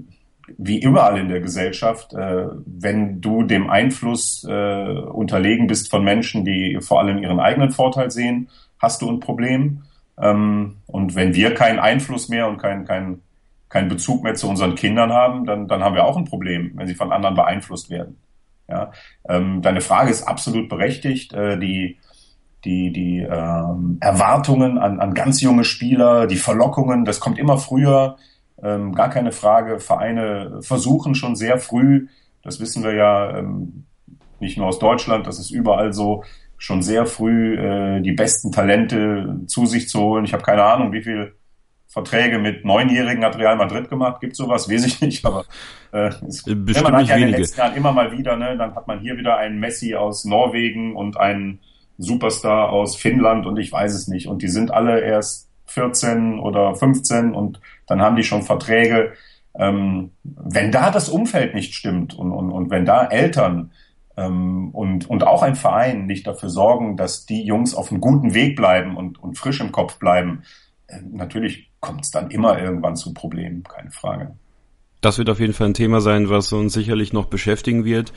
wie überall in der Gesellschaft, äh, wenn du dem Einfluss äh, unterlegen bist von Menschen, die vor allem ihren eigenen Vorteil sehen, hast du ein Problem. Ähm, und wenn wir keinen Einfluss mehr und kein, kein, keinen Bezug mehr zu unseren Kindern haben, dann, dann haben wir auch ein Problem, wenn sie von anderen beeinflusst werden. Ja, ähm, deine Frage ist absolut berechtigt. Äh, die die, die ähm, Erwartungen an, an ganz junge Spieler, die Verlockungen, das kommt immer früher, ähm, gar keine Frage. Vereine versuchen schon sehr früh, das wissen wir ja ähm, nicht nur aus Deutschland, das ist überall so, schon sehr früh äh, die besten Talente zu sich zu holen. Ich habe keine Ahnung, wie viel Verträge mit Neunjährigen hat Real Madrid gemacht. Gibt sowas? Weiß ich nicht, aber äh, Bestimmt man hat ja in den letzten Jahren immer mal wieder, ne, dann hat man hier wieder einen Messi aus Norwegen und einen Superstar aus Finnland und ich weiß es nicht. Und die sind alle erst 14 oder 15 und dann haben die schon Verträge. Ähm, wenn da das Umfeld nicht stimmt und, und, und wenn da Eltern ähm, und, und auch ein Verein nicht dafür sorgen, dass die Jungs auf einem guten Weg bleiben und, und frisch im Kopf bleiben, äh, natürlich kommt es dann immer irgendwann zu Problemen, keine Frage. Das wird auf jeden Fall ein Thema sein, was uns sicherlich noch beschäftigen wird.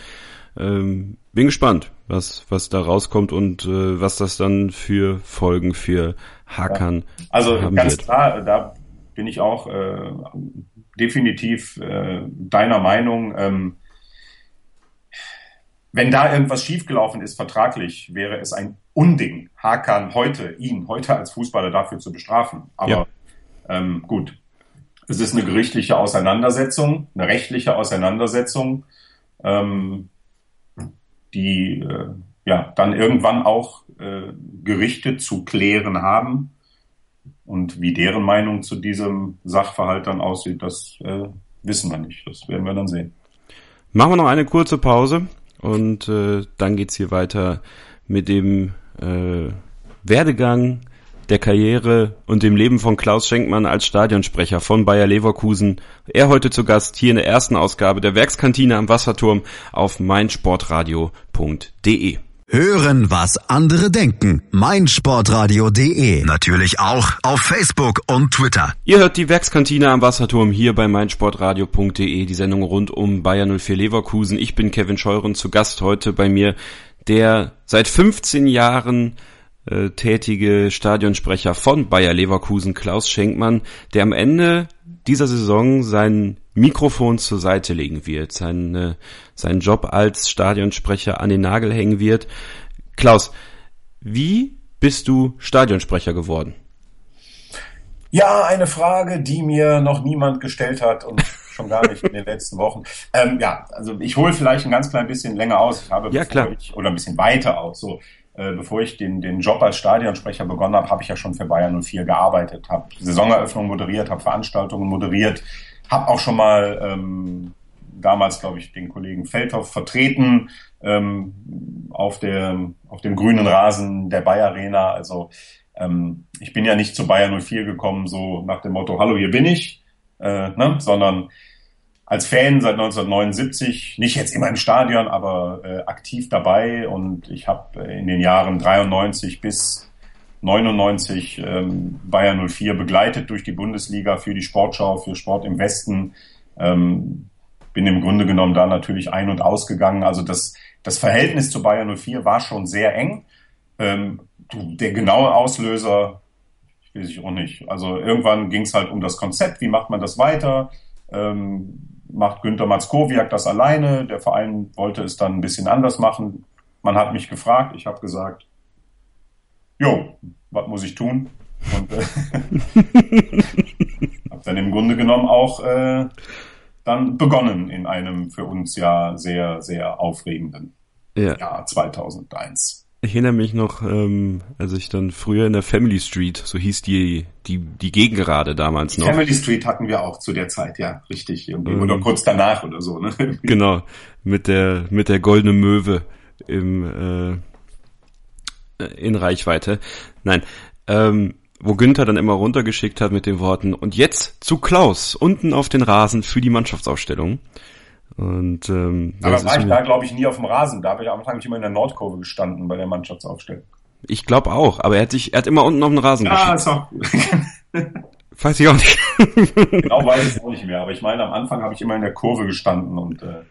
Ähm, bin gespannt, was, was da rauskommt und äh, was das dann für Folgen für Hakan ja. Also haben ganz wird. klar, da bin ich auch äh, definitiv äh, deiner Meinung. Ähm, wenn da irgendwas schiefgelaufen ist vertraglich, wäre es ein Unding, Hakan heute, ihn heute als Fußballer dafür zu bestrafen. Aber ja. Ähm, gut, es ist eine gerichtliche Auseinandersetzung, eine rechtliche Auseinandersetzung, ähm, die äh, ja dann irgendwann auch äh, Gerichte zu klären haben. Und wie deren Meinung zu diesem Sachverhalt dann aussieht, das äh, wissen wir nicht. Das werden wir dann sehen. Machen wir noch eine kurze Pause und äh, dann geht's hier weiter mit dem äh, Werdegang der Karriere und dem Leben von Klaus Schenkmann als Stadionsprecher von Bayer Leverkusen. Er heute zu Gast hier in der ersten Ausgabe der Werkskantine am Wasserturm auf meinsportradio.de. Hören, was andere denken. meinsportradio.de. Natürlich auch auf Facebook und Twitter. Ihr hört die Werkskantine am Wasserturm hier bei meinsportradio.de, die Sendung rund um Bayern 04 Leverkusen. Ich bin Kevin Scheuren, zu Gast heute bei mir, der seit 15 Jahren äh, tätige Stadionsprecher von Bayer Leverkusen, Klaus Schenkmann, der am Ende dieser Saison sein Mikrofon zur Seite legen wird, seinen, äh, seinen Job als Stadionsprecher an den Nagel hängen wird. Klaus, wie bist du Stadionsprecher geworden? Ja, eine Frage, die mir noch niemand gestellt hat und schon gar nicht in den letzten Wochen. Ähm, ja, also ich hole vielleicht ein ganz klein bisschen länger aus. Ich habe ja, klar. Ich, oder ein bisschen weiter aus. So, äh, bevor ich den, den Job als Stadionsprecher begonnen habe, habe ich ja schon für Bayern 04 gearbeitet, habe Saisoneröffnung moderiert, habe Veranstaltungen moderiert, habe auch schon mal ähm, damals, glaube ich, den Kollegen Feldhoff vertreten ähm, auf, der, auf dem grünen Rasen der Bayer Arena. Also ähm, ich bin ja nicht zu Bayern 04 gekommen, so nach dem Motto, hallo, hier bin ich, äh, ne? sondern als Fan seit 1979, nicht jetzt immer im Stadion, aber äh, aktiv dabei und ich habe äh, in den Jahren 93 bis 99 ähm, Bayern 04 begleitet durch die Bundesliga für die Sportschau, für Sport im Westen. Ähm, bin im Grunde genommen da natürlich ein- und ausgegangen. Also das, das Verhältnis zu Bayern 04 war schon sehr eng. Ähm, der genaue Auslöser, weiß ich auch nicht. Also irgendwann ging es halt um das Konzept, wie macht man das weiter? Ähm, macht Günter Matzkowiak das alleine. Der Verein wollte es dann ein bisschen anders machen. Man hat mich gefragt, ich habe gesagt, jo, was muss ich tun? Und äh, habe dann im Grunde genommen auch äh, dann begonnen in einem für uns ja sehr, sehr aufregenden ja. Jahr 2001. Ich erinnere mich noch, ähm, als ich dann früher in der Family Street, so hieß die, die, die Gegengerade damals noch. Family Street hatten wir auch zu der Zeit, ja, richtig. Irgendwie. Ähm, oder kurz danach oder so, ne? Genau, mit der, mit der goldenen Möwe im, äh, in Reichweite. Nein, ähm, wo Günther dann immer runtergeschickt hat mit den Worten, und jetzt zu Klaus, unten auf den Rasen für die Mannschaftsausstellung. Und, ähm, Aber war ich da, glaube ich, nie auf dem Rasen. Da habe ich am Anfang immer in der Nordkurve gestanden bei der Mannschaftsaufstellung. Ich glaube auch, aber er hat sich, er hat immer unten auf dem Rasen ja, ist auch gut. Weiß ich auch nicht. genau weiß ich es auch nicht mehr, aber ich meine, am Anfang habe ich immer in der Kurve gestanden und äh,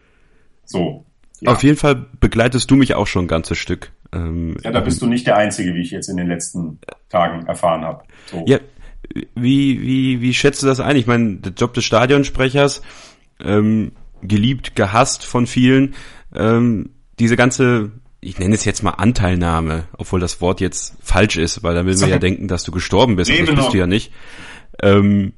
so. Ja. Auf jeden Fall begleitest du mich auch schon ein ganzes Stück. Ähm, ja, da bist du nicht der Einzige, wie ich jetzt in den letzten Tagen erfahren habe. So. Ja, wie, wie, wie schätzt du das ein? Ich meine, der Job des Stadionsprechers, ähm, geliebt, gehasst von vielen. Ähm, diese ganze, ich nenne es jetzt mal Anteilnahme, obwohl das Wort jetzt falsch ist, weil da will man ja denken, dass du gestorben bist. Nee, das bist du ja nicht. Ähm,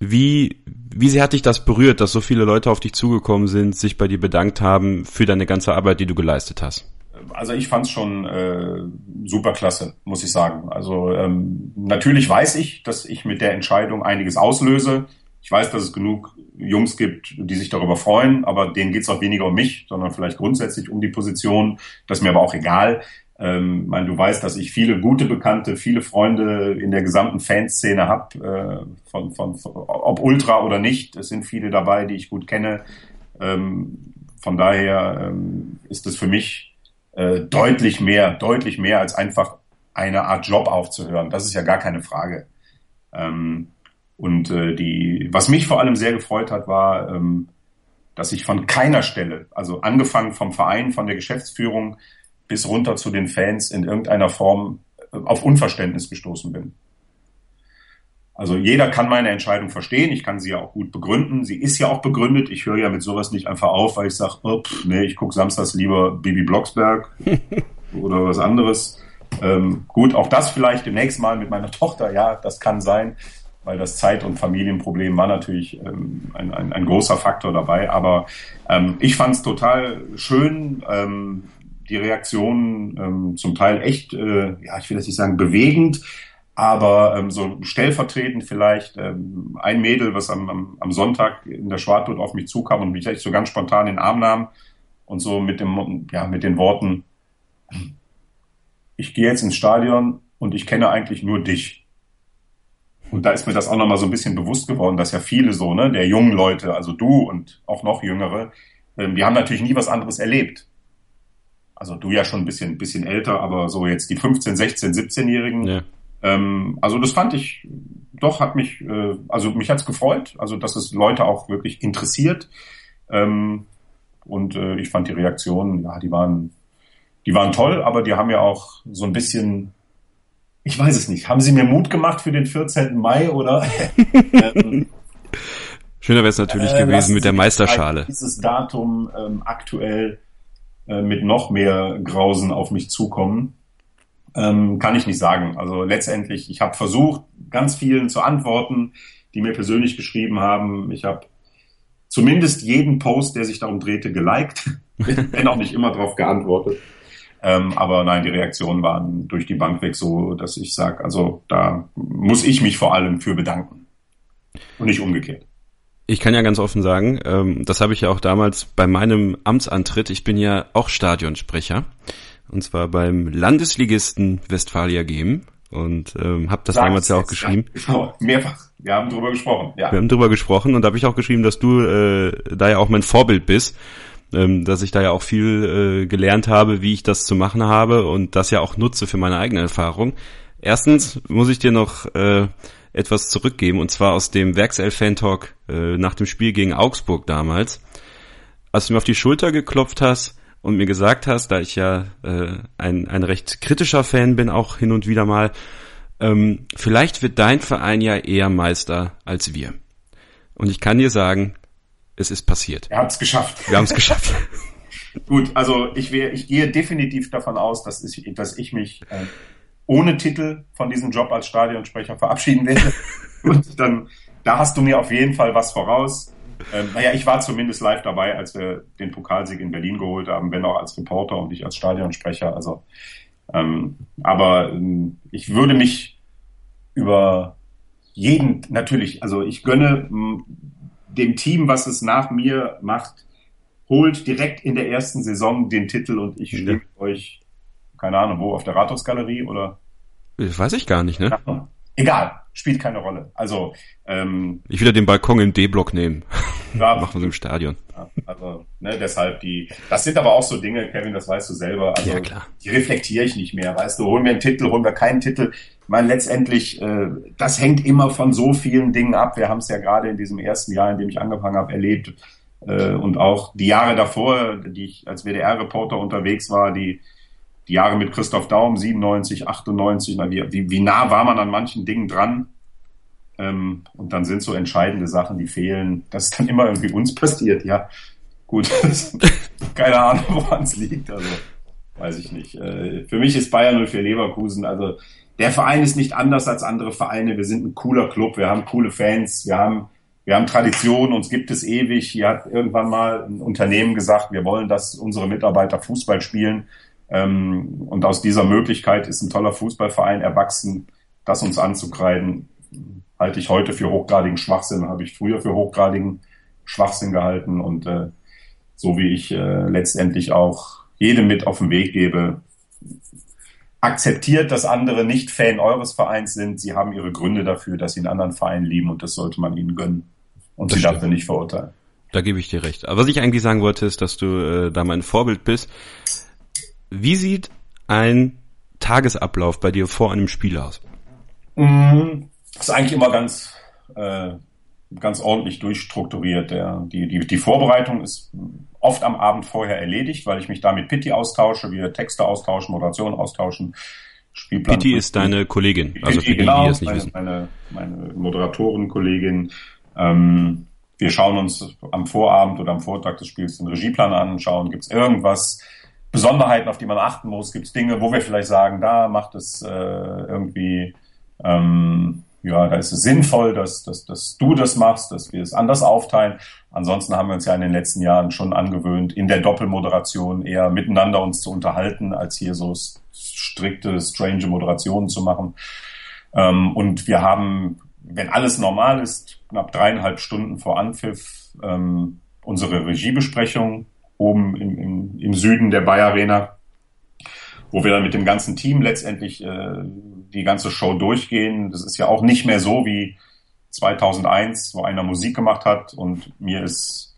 wie, wie sehr hat dich das berührt, dass so viele Leute auf dich zugekommen sind, sich bei dir bedankt haben für deine ganze Arbeit, die du geleistet hast? Also ich fand es schon äh, super klasse, muss ich sagen. Also ähm, natürlich weiß ich, dass ich mit der Entscheidung einiges auslöse. Ich weiß, dass es genug Jungs gibt, die sich darüber freuen, aber denen geht es auch weniger um mich, sondern vielleicht grundsätzlich um die Position. Das ist mir aber auch egal. Ähm, mein, du weißt, dass ich viele gute Bekannte, viele Freunde in der gesamten Fanszene habe, äh, von, von, von, ob Ultra oder nicht. Es sind viele dabei, die ich gut kenne. Ähm, von daher ähm, ist es für mich äh, deutlich mehr, deutlich mehr als einfach eine Art Job aufzuhören. Das ist ja gar keine Frage. Ähm, und äh, die, was mich vor allem sehr gefreut hat, war, ähm, dass ich von keiner Stelle, also angefangen vom Verein, von der Geschäftsführung bis runter zu den Fans in irgendeiner Form äh, auf Unverständnis gestoßen bin. Also jeder kann meine Entscheidung verstehen, ich kann sie ja auch gut begründen. Sie ist ja auch begründet. Ich höre ja mit sowas nicht einfach auf, weil ich sage, oh, nee, ich gucke samstags lieber Bibi Blocksberg oder was anderes. Ähm, gut, auch das vielleicht demnächst mal mit meiner Tochter, ja, das kann sein weil das Zeit- und Familienproblem war natürlich ähm, ein, ein, ein, großer Faktor dabei. Aber ähm, ich fand es total schön, ähm, die Reaktionen ähm, zum Teil echt, äh, ja, ich will jetzt nicht sagen bewegend, aber ähm, so stellvertretend vielleicht ähm, ein Mädel, was am, am, am Sonntag in der Schwartut auf mich zukam und mich echt so ganz spontan in den Arm nahm und so mit dem, ja, mit den Worten, ich gehe jetzt ins Stadion und ich kenne eigentlich nur dich. Und da ist mir das auch nochmal so ein bisschen bewusst geworden, dass ja viele so, ne, der jungen Leute, also du und auch noch jüngere, ähm, die haben natürlich nie was anderes erlebt. also du ja schon ein bisschen, bisschen älter, aber so jetzt die 15, 16, 17-Jährigen. Ja. Ähm, also das fand ich, doch hat mich, äh, also mich hat's gefreut, also dass es Leute auch wirklich interessiert. Ähm, und äh, ich fand die Reaktionen, ja, die waren, die waren toll, aber die haben ja auch so ein bisschen, ich weiß es nicht, haben sie mir Mut gemacht für den 14. Mai oder? ähm, Schöner wäre es natürlich äh, gewesen mit der Meisterschale. Dieses Datum ähm, aktuell äh, mit noch mehr Grausen auf mich zukommen, ähm, kann ich nicht sagen. Also letztendlich, ich habe versucht, ganz vielen zu antworten, die mir persönlich geschrieben haben. Ich habe zumindest jeden Post, der sich darum drehte, geliked, wenn auch nicht immer darauf geantwortet. Ähm, aber nein, die Reaktionen waren durch die Bank weg so, dass ich sage, also da muss ich mich vor allem für bedanken und nicht umgekehrt. Ich kann ja ganz offen sagen, ähm, das habe ich ja auch damals bei meinem Amtsantritt, ich bin ja auch Stadionsprecher, und zwar beim Landesligisten Westfalia Gem und ähm, habe das, das damals ja auch geschrieben. Ja, genau, mehrfach. Wir haben drüber gesprochen. Ja. Wir haben drüber gesprochen und da habe ich auch geschrieben, dass du äh, da ja auch mein Vorbild bist, ähm, dass ich da ja auch viel äh, gelernt habe, wie ich das zu machen habe und das ja auch nutze für meine eigene Erfahrung. Erstens muss ich dir noch äh, etwas zurückgeben und zwar aus dem Werkself-Fan-Talk äh, nach dem Spiel gegen Augsburg damals. Als du mir auf die Schulter geklopft hast und mir gesagt hast, da ich ja äh, ein, ein recht kritischer Fan bin, auch hin und wieder mal, ähm, vielleicht wird dein Verein ja eher Meister als wir. Und ich kann dir sagen, es ist passiert. Er hat es geschafft. Wir haben es geschafft. Gut, also ich, wär, ich gehe definitiv davon aus, dass ich, dass ich mich äh, ohne Titel von diesem Job als Stadionsprecher verabschieden werde. Und dann, da hast du mir auf jeden Fall was voraus. Ähm, naja, ich war zumindest live dabei, als wir den Pokalsieg in Berlin geholt haben, wenn auch als Reporter und nicht als Stadionsprecher. Also, ähm, aber ähm, ich würde mich über jeden natürlich, also ich gönne dem Team, was es nach mir macht, holt direkt in der ersten Saison den Titel und ich stehe mit euch keine Ahnung, wo, auf der Rathausgalerie oder? Das weiß ich gar nicht, ne? Egal, spielt keine Rolle. Also ähm, ich will ja den Balkon im D-Block nehmen. Ja, Machen wir so im Stadion. Ja, also ne, deshalb die. Das sind aber auch so Dinge, Kevin, das weißt du selber. Also, ja klar. Die reflektiere ich nicht mehr. Weißt du, holen wir einen Titel, holen wir keinen Titel. Ich meine, letztendlich, äh, das hängt immer von so vielen Dingen ab. Wir haben es ja gerade in diesem ersten Jahr, in dem ich angefangen habe, erlebt. Äh, und auch die Jahre davor, die ich als WDR-Reporter unterwegs war, die die Jahre mit Christoph Daum, 97, 98, na, wie, wie nah war man an manchen Dingen dran? Ähm, und dann sind so entscheidende Sachen, die fehlen. Das ist dann immer irgendwie uns passiert, ja. Gut, keine Ahnung, woran es liegt. Also, weiß ich nicht. Äh, für mich ist Bayern 04 Leverkusen, also der Verein ist nicht anders als andere Vereine. Wir sind ein cooler Club, wir haben coole Fans, wir haben, wir haben Tradition, uns gibt es ewig. Hier hat irgendwann mal ein Unternehmen gesagt, wir wollen, dass unsere Mitarbeiter Fußball spielen. Ähm, und aus dieser Möglichkeit ist ein toller Fußballverein erwachsen. Das uns anzukreiden, halte ich heute für hochgradigen Schwachsinn, habe ich früher für hochgradigen Schwachsinn gehalten. Und äh, so wie ich äh, letztendlich auch jedem mit auf den Weg gebe, akzeptiert, dass andere nicht Fan eures Vereins sind. Sie haben ihre Gründe dafür, dass sie einen anderen Verein lieben und das sollte man ihnen gönnen und das sie stimmt. dafür nicht verurteilen. Da gebe ich dir recht. Aber was ich eigentlich sagen wollte, ist, dass du äh, da mein Vorbild bist. Wie sieht ein Tagesablauf bei dir vor einem Spiel aus? Das ist eigentlich immer ganz, äh, ganz ordentlich durchstrukturiert. Der, die, die, die Vorbereitung ist oft am Abend vorher erledigt, weil ich mich da mit Pitti austausche, wir Texte austauschen, Moderation austauschen. Spielplan. Pitti ist deine Kollegin, also für die, genau, die es nicht meine, wissen. Meine, meine Moderatorenkollegin. Ähm, wir schauen uns am Vorabend oder am Vortag des Spiels den Regieplan an, schauen, gibt es irgendwas, Besonderheiten, auf die man achten muss? Gibt es Dinge, wo wir vielleicht sagen, da macht es äh, irgendwie, ähm, ja, da ist es sinnvoll, dass, dass, dass du das machst, dass wir es anders aufteilen. Ansonsten haben wir uns ja in den letzten Jahren schon angewöhnt, in der Doppelmoderation eher miteinander uns zu unterhalten, als hier so strikte, strange Moderationen zu machen. Ähm, und wir haben, wenn alles normal ist, knapp dreieinhalb Stunden vor Anpfiff ähm, unsere Regiebesprechung oben im, im, im Süden der Bayer Arena, wo wir dann mit dem ganzen Team letztendlich äh, die ganze Show durchgehen. Das ist ja auch nicht mehr so wie 2001, wo einer Musik gemacht hat und mir ist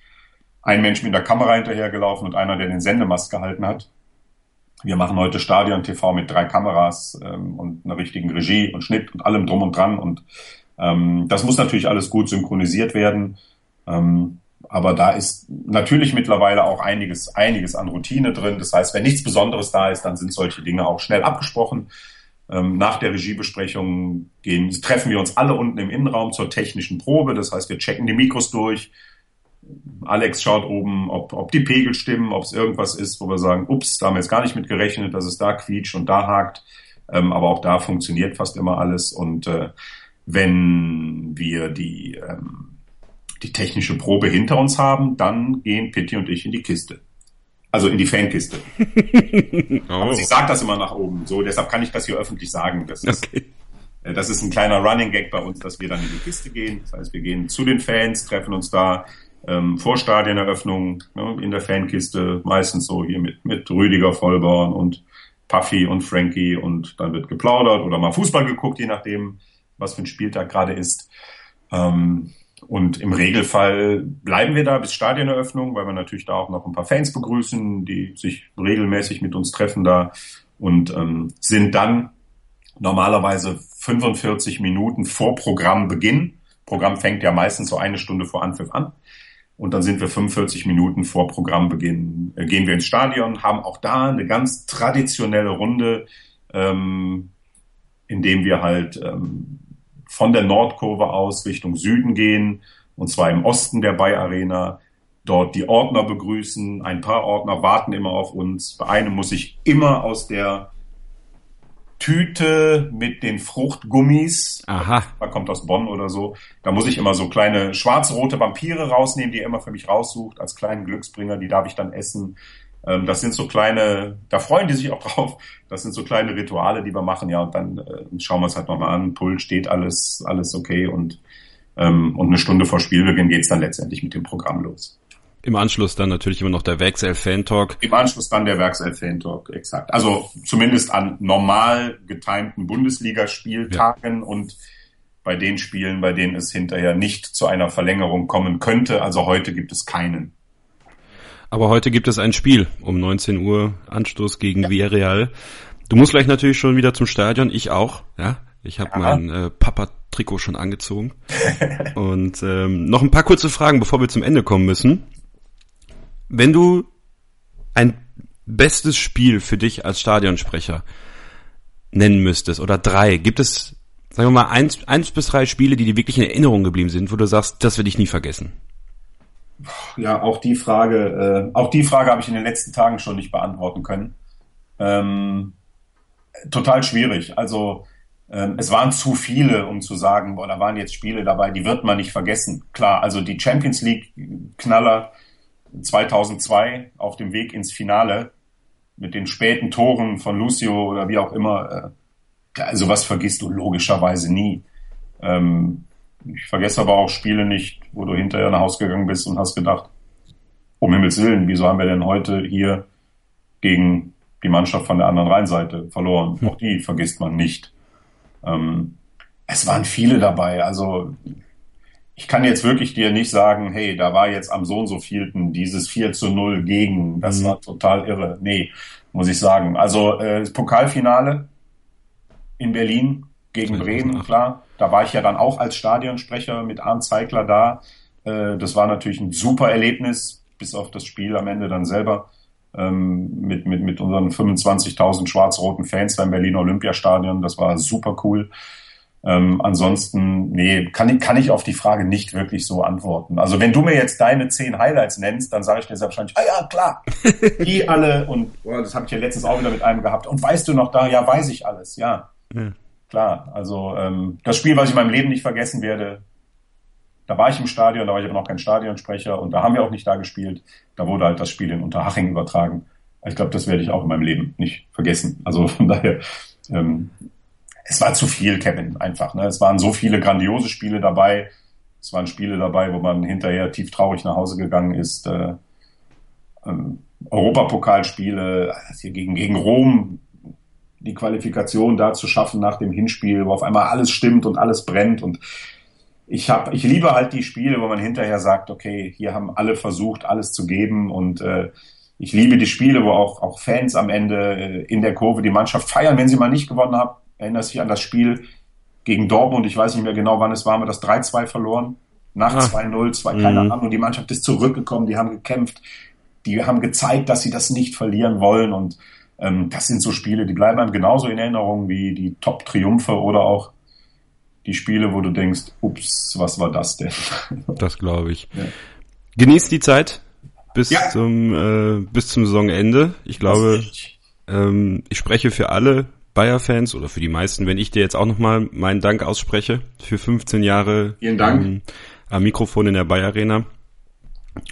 ein Mensch mit der Kamera hinterhergelaufen und einer, der den Sendemast gehalten hat. Wir machen heute Stadion TV mit drei Kameras ähm, und einer richtigen Regie und Schnitt und allem drum und dran. Und ähm, das muss natürlich alles gut synchronisiert werden. Ähm, aber da ist natürlich mittlerweile auch einiges, einiges an Routine drin. Das heißt, wenn nichts Besonderes da ist, dann sind solche Dinge auch schnell abgesprochen. Ähm, nach der Regiebesprechung gehen, treffen wir uns alle unten im Innenraum zur technischen Probe. Das heißt, wir checken die Mikros durch, Alex schaut oben, ob, ob die Pegel stimmen, ob es irgendwas ist, wo wir sagen, ups, da haben wir jetzt gar nicht mit gerechnet, dass es da quietscht und da hakt. Ähm, aber auch da funktioniert fast immer alles. Und äh, wenn wir die, ähm, die technische Probe hinter uns haben, dann gehen Pitti und ich in die Kiste. Also in die Fankiste. oh. Aber sie sagt das immer nach oben. So, deshalb kann ich das hier öffentlich sagen. Das ist, okay. Äh, das ist ein kleiner Running Gag bei uns, dass wir dann in die Kiste gehen. Das heißt, wir gehen zu den Fans, treffen uns da, ähm, vor Stadieneröffnung ne, in der Fankiste, meistens so hier mit, mit Rüdiger Vollborn und Puffy und Frankie und dann wird geplaudert oder mal Fußball geguckt, je nachdem, was für ein Spieltag gerade ist. Ähm, und im Regelfall bleiben wir da bis Stadieneröffnung, weil wir natürlich da auch noch ein paar Fans begrüßen, die sich regelmäßig mit uns treffen da und ähm, sind dann normalerweise 45 Minuten vor Programmbeginn. Programm fängt ja meistens so eine Stunde vor Anpfiff an. Und dann sind wir 45 Minuten vor Programmbeginn, äh, gehen wir ins Stadion, haben auch da eine ganz traditionelle Runde, ähm, indem wir halt ähm, von der Nordkurve aus Richtung Süden gehen, und zwar im Osten der Bay Arena, dort die Ordner begrüßen. Ein paar Ordner warten immer auf uns. Bei einem muss ich immer aus der Tüte mit den Fruchtgummis. Aha. Man kommt aus Bonn oder so. Da muss ich immer so kleine schwarz-rote Vampire rausnehmen, die er immer für mich raussucht, als kleinen Glücksbringer. Die darf ich dann essen. Ähm, das sind so kleine, da freuen die sich auch drauf. Das sind so kleine Rituale, die wir machen. Ja, und dann äh, schauen wir es halt nochmal an. Pult steht alles, alles okay. Und, ähm, und eine Stunde vor Spielbeginn geht's dann letztendlich mit dem Programm los. Im Anschluss dann natürlich immer noch der Werkself-Fan-Talk. Im Anschluss dann der Werkself-Fan-Talk, exakt. Also zumindest an normal getimten Bundesligaspieltagen ja. und bei den Spielen, bei denen es hinterher nicht zu einer Verlängerung kommen könnte. Also heute gibt es keinen. Aber heute gibt es ein Spiel um 19 Uhr Anstoß gegen ja. Villarreal. Du musst gleich natürlich schon wieder zum Stadion, ich auch, ja. Ich habe mein äh, Papa-Trikot schon angezogen. Und ähm, noch ein paar kurze Fragen, bevor wir zum Ende kommen müssen. Wenn du ein bestes Spiel für dich als Stadionsprecher nennen müsstest oder drei, gibt es, sagen wir mal, eins, eins bis drei Spiele, die dir wirklich in Erinnerung geblieben sind, wo du sagst, das werde ich nie vergessen? Ja, auch die Frage, äh, auch die Frage habe ich in den letzten Tagen schon nicht beantworten können. Ähm, total schwierig. Also ähm, es waren zu viele, um zu sagen, boah, da waren jetzt Spiele dabei, die wird man nicht vergessen. Klar, also die Champions League Knaller 2002 auf dem Weg ins Finale mit den späten Toren von Lucio oder wie auch immer. Äh, also was vergisst du logischerweise nie. Ähm, ich vergesse aber auch Spiele nicht, wo du hinterher nach Hause gegangen bist und hast gedacht, um Himmels Willen, wieso haben wir denn heute hier gegen die Mannschaft von der anderen Rheinseite verloren? Hm. Auch die vergisst man nicht. Ähm, es waren viele dabei. Also ich kann jetzt wirklich dir nicht sagen, hey, da war jetzt am so und so vielten dieses 4 zu 0 gegen, das mhm. war total irre. Nee, muss ich sagen. Also äh, das Pokalfinale in Berlin gegen Bremen, klar. Da war ich ja dann auch als Stadionsprecher mit Arndt Zeigler da. Äh, das war natürlich ein super Erlebnis, bis auf das Spiel am Ende dann selber ähm, mit, mit, mit unseren 25.000 schwarz-roten Fans beim Berliner Olympiastadion. Das war super cool. Ähm, ansonsten, nee, kann ich, kann ich auf die Frage nicht wirklich so antworten. Also wenn du mir jetzt deine zehn Highlights nennst, dann sage ich dir sehr wahrscheinlich, ah ja, klar, die alle und oh, das habe ich ja letztens auch wieder mit einem gehabt. Und weißt du noch da, ja, weiß ich alles, ja. ja. Klar, also ähm, das Spiel, was ich in meinem Leben nicht vergessen werde, da war ich im Stadion, da war ich aber noch kein Stadionsprecher und da haben wir auch nicht da gespielt. Da wurde halt das Spiel in Unterhaching übertragen. Ich glaube, das werde ich auch in meinem Leben nicht vergessen. Also von daher, ähm, es war zu viel, Kevin, einfach. Ne? Es waren so viele grandiose Spiele dabei. Es waren Spiele dabei, wo man hinterher tief traurig nach Hause gegangen ist. Äh, ähm, Europapokalspiele hier gegen, gegen Rom, die Qualifikation da zu schaffen nach dem Hinspiel, wo auf einmal alles stimmt und alles brennt. Und ich habe, ich liebe halt die Spiele, wo man hinterher sagt, okay, hier haben alle versucht, alles zu geben und äh, ich liebe die Spiele, wo auch, auch Fans am Ende äh, in der Kurve die Mannschaft feiern, wenn sie mal nicht gewonnen haben. Erinnerst dich an das Spiel gegen Dortmund, ich weiß nicht mehr genau, wann es war, haben wir das 3-2 verloren. Nach 2-0, zwei, keine mhm. Ahnung, die Mannschaft ist zurückgekommen, die haben gekämpft, die haben gezeigt, dass sie das nicht verlieren wollen und ähm, das sind so Spiele, die bleiben einem genauso in Erinnerung wie die Top-Triumphe oder auch die Spiele, wo du denkst, ups, was war das denn? Das glaube ich. Ja. Genießt die Zeit bis ja. zum äh, bis zum Saisonende. Ich glaube, ähm, ich spreche für alle Bayer-Fans oder für die meisten, wenn ich dir jetzt auch nochmal meinen Dank ausspreche für 15 Jahre. Ähm, am Mikrofon in der Bayer Arena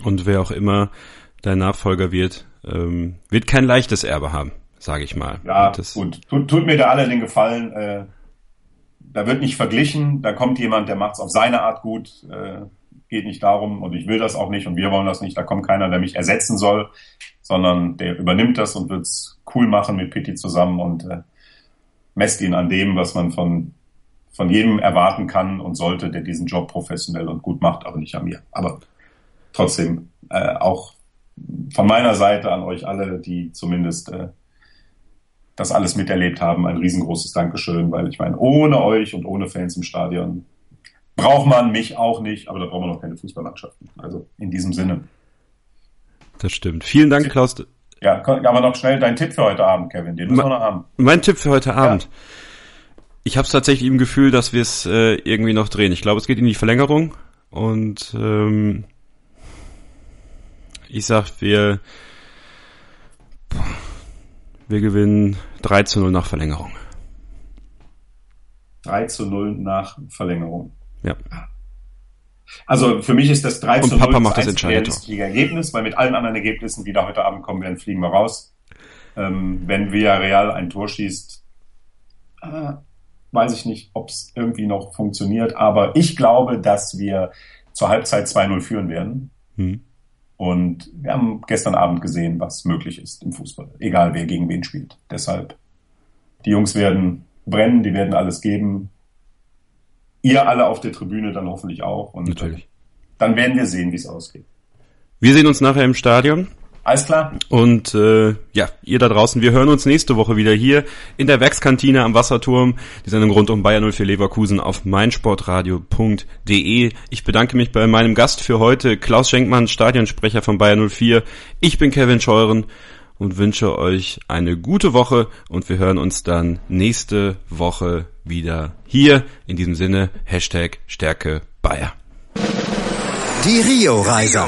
und wer auch immer dein Nachfolger wird, ähm, wird kein leichtes Erbe haben, sage ich mal. Ja, das gut. Tut, tut mir da alle den Gefallen. Äh, da wird nicht verglichen. Da kommt jemand, der macht es auf seine Art gut. Äh, geht nicht darum und ich will das auch nicht und wir wollen das nicht. Da kommt keiner, der mich ersetzen soll, sondern der übernimmt das und wird es cool machen mit Pitti zusammen und äh, messt ihn an dem, was man von von jedem erwarten kann und sollte, der diesen Job professionell und gut macht, aber nicht an mir. Aber trotzdem äh, auch von meiner Seite an euch alle, die zumindest äh, das alles miterlebt haben, ein riesengroßes Dankeschön, weil ich meine, ohne euch und ohne Fans im Stadion braucht man mich auch nicht, aber da braucht man auch keine Fußballmannschaften. Also in diesem Sinne. Das stimmt. Vielen Dank, Klaus. Ja, aber noch schnell dein Tipp für heute Abend, Kevin. Den müssen wir noch haben. Mein Tipp für heute Abend. Ja. Ich habe tatsächlich im Gefühl, dass wir es äh, irgendwie noch drehen. Ich glaube, es geht in die Verlängerung und ähm, ich sag, wir wir gewinnen 3 zu 0 nach Verlängerung. 3 zu 0 nach Verlängerung. Ja. Also für mich ist das 3 zu 0 Papa macht das entscheidende Ergebnis, weil mit allen anderen Ergebnissen, die da heute Abend kommen werden, fliegen wir raus. Ähm, wenn Villarreal ein Tor schießt, äh, weiß ich nicht, ob es irgendwie noch funktioniert, aber ich glaube, dass wir zur Halbzeit 2-0 führen werden. Hm. Und wir haben gestern Abend gesehen, was möglich ist im Fußball, egal wer gegen wen spielt. Deshalb, die Jungs werden brennen, die werden alles geben. Ihr alle auf der Tribüne dann hoffentlich auch. Und Natürlich. Dann werden wir sehen, wie es ausgeht. Wir sehen uns nachher im Stadion. Alles klar. Und äh, ja, ihr da draußen, wir hören uns nächste Woche wieder hier in der Werkskantine am Wasserturm. Die Sendung rund um Bayern 04 Leverkusen auf meinsportradio.de. Ich bedanke mich bei meinem Gast für heute, Klaus Schenkmann, Stadionsprecher von Bayern 04. Ich bin Kevin Scheuren und wünsche euch eine gute Woche und wir hören uns dann nächste Woche wieder hier. In diesem Sinne, Hashtag Stärke Bayer. Die Rio-Reiser.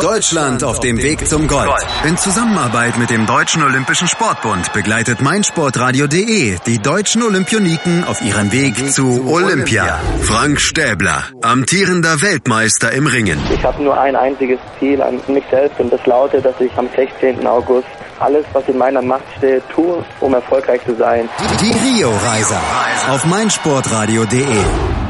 Deutschland auf dem Weg zum Gold. In Zusammenarbeit mit dem Deutschen Olympischen Sportbund begleitet meinsportradio.de die deutschen Olympioniken auf ihrem Weg zu Olympia. Frank Stäbler, amtierender Weltmeister im Ringen. Ich habe nur ein einziges Ziel an mich selbst und das lautet, dass ich am 16. August alles, was in meiner Macht steht, tue, um erfolgreich zu sein. Die Rio-Reiser auf meinsportradio.de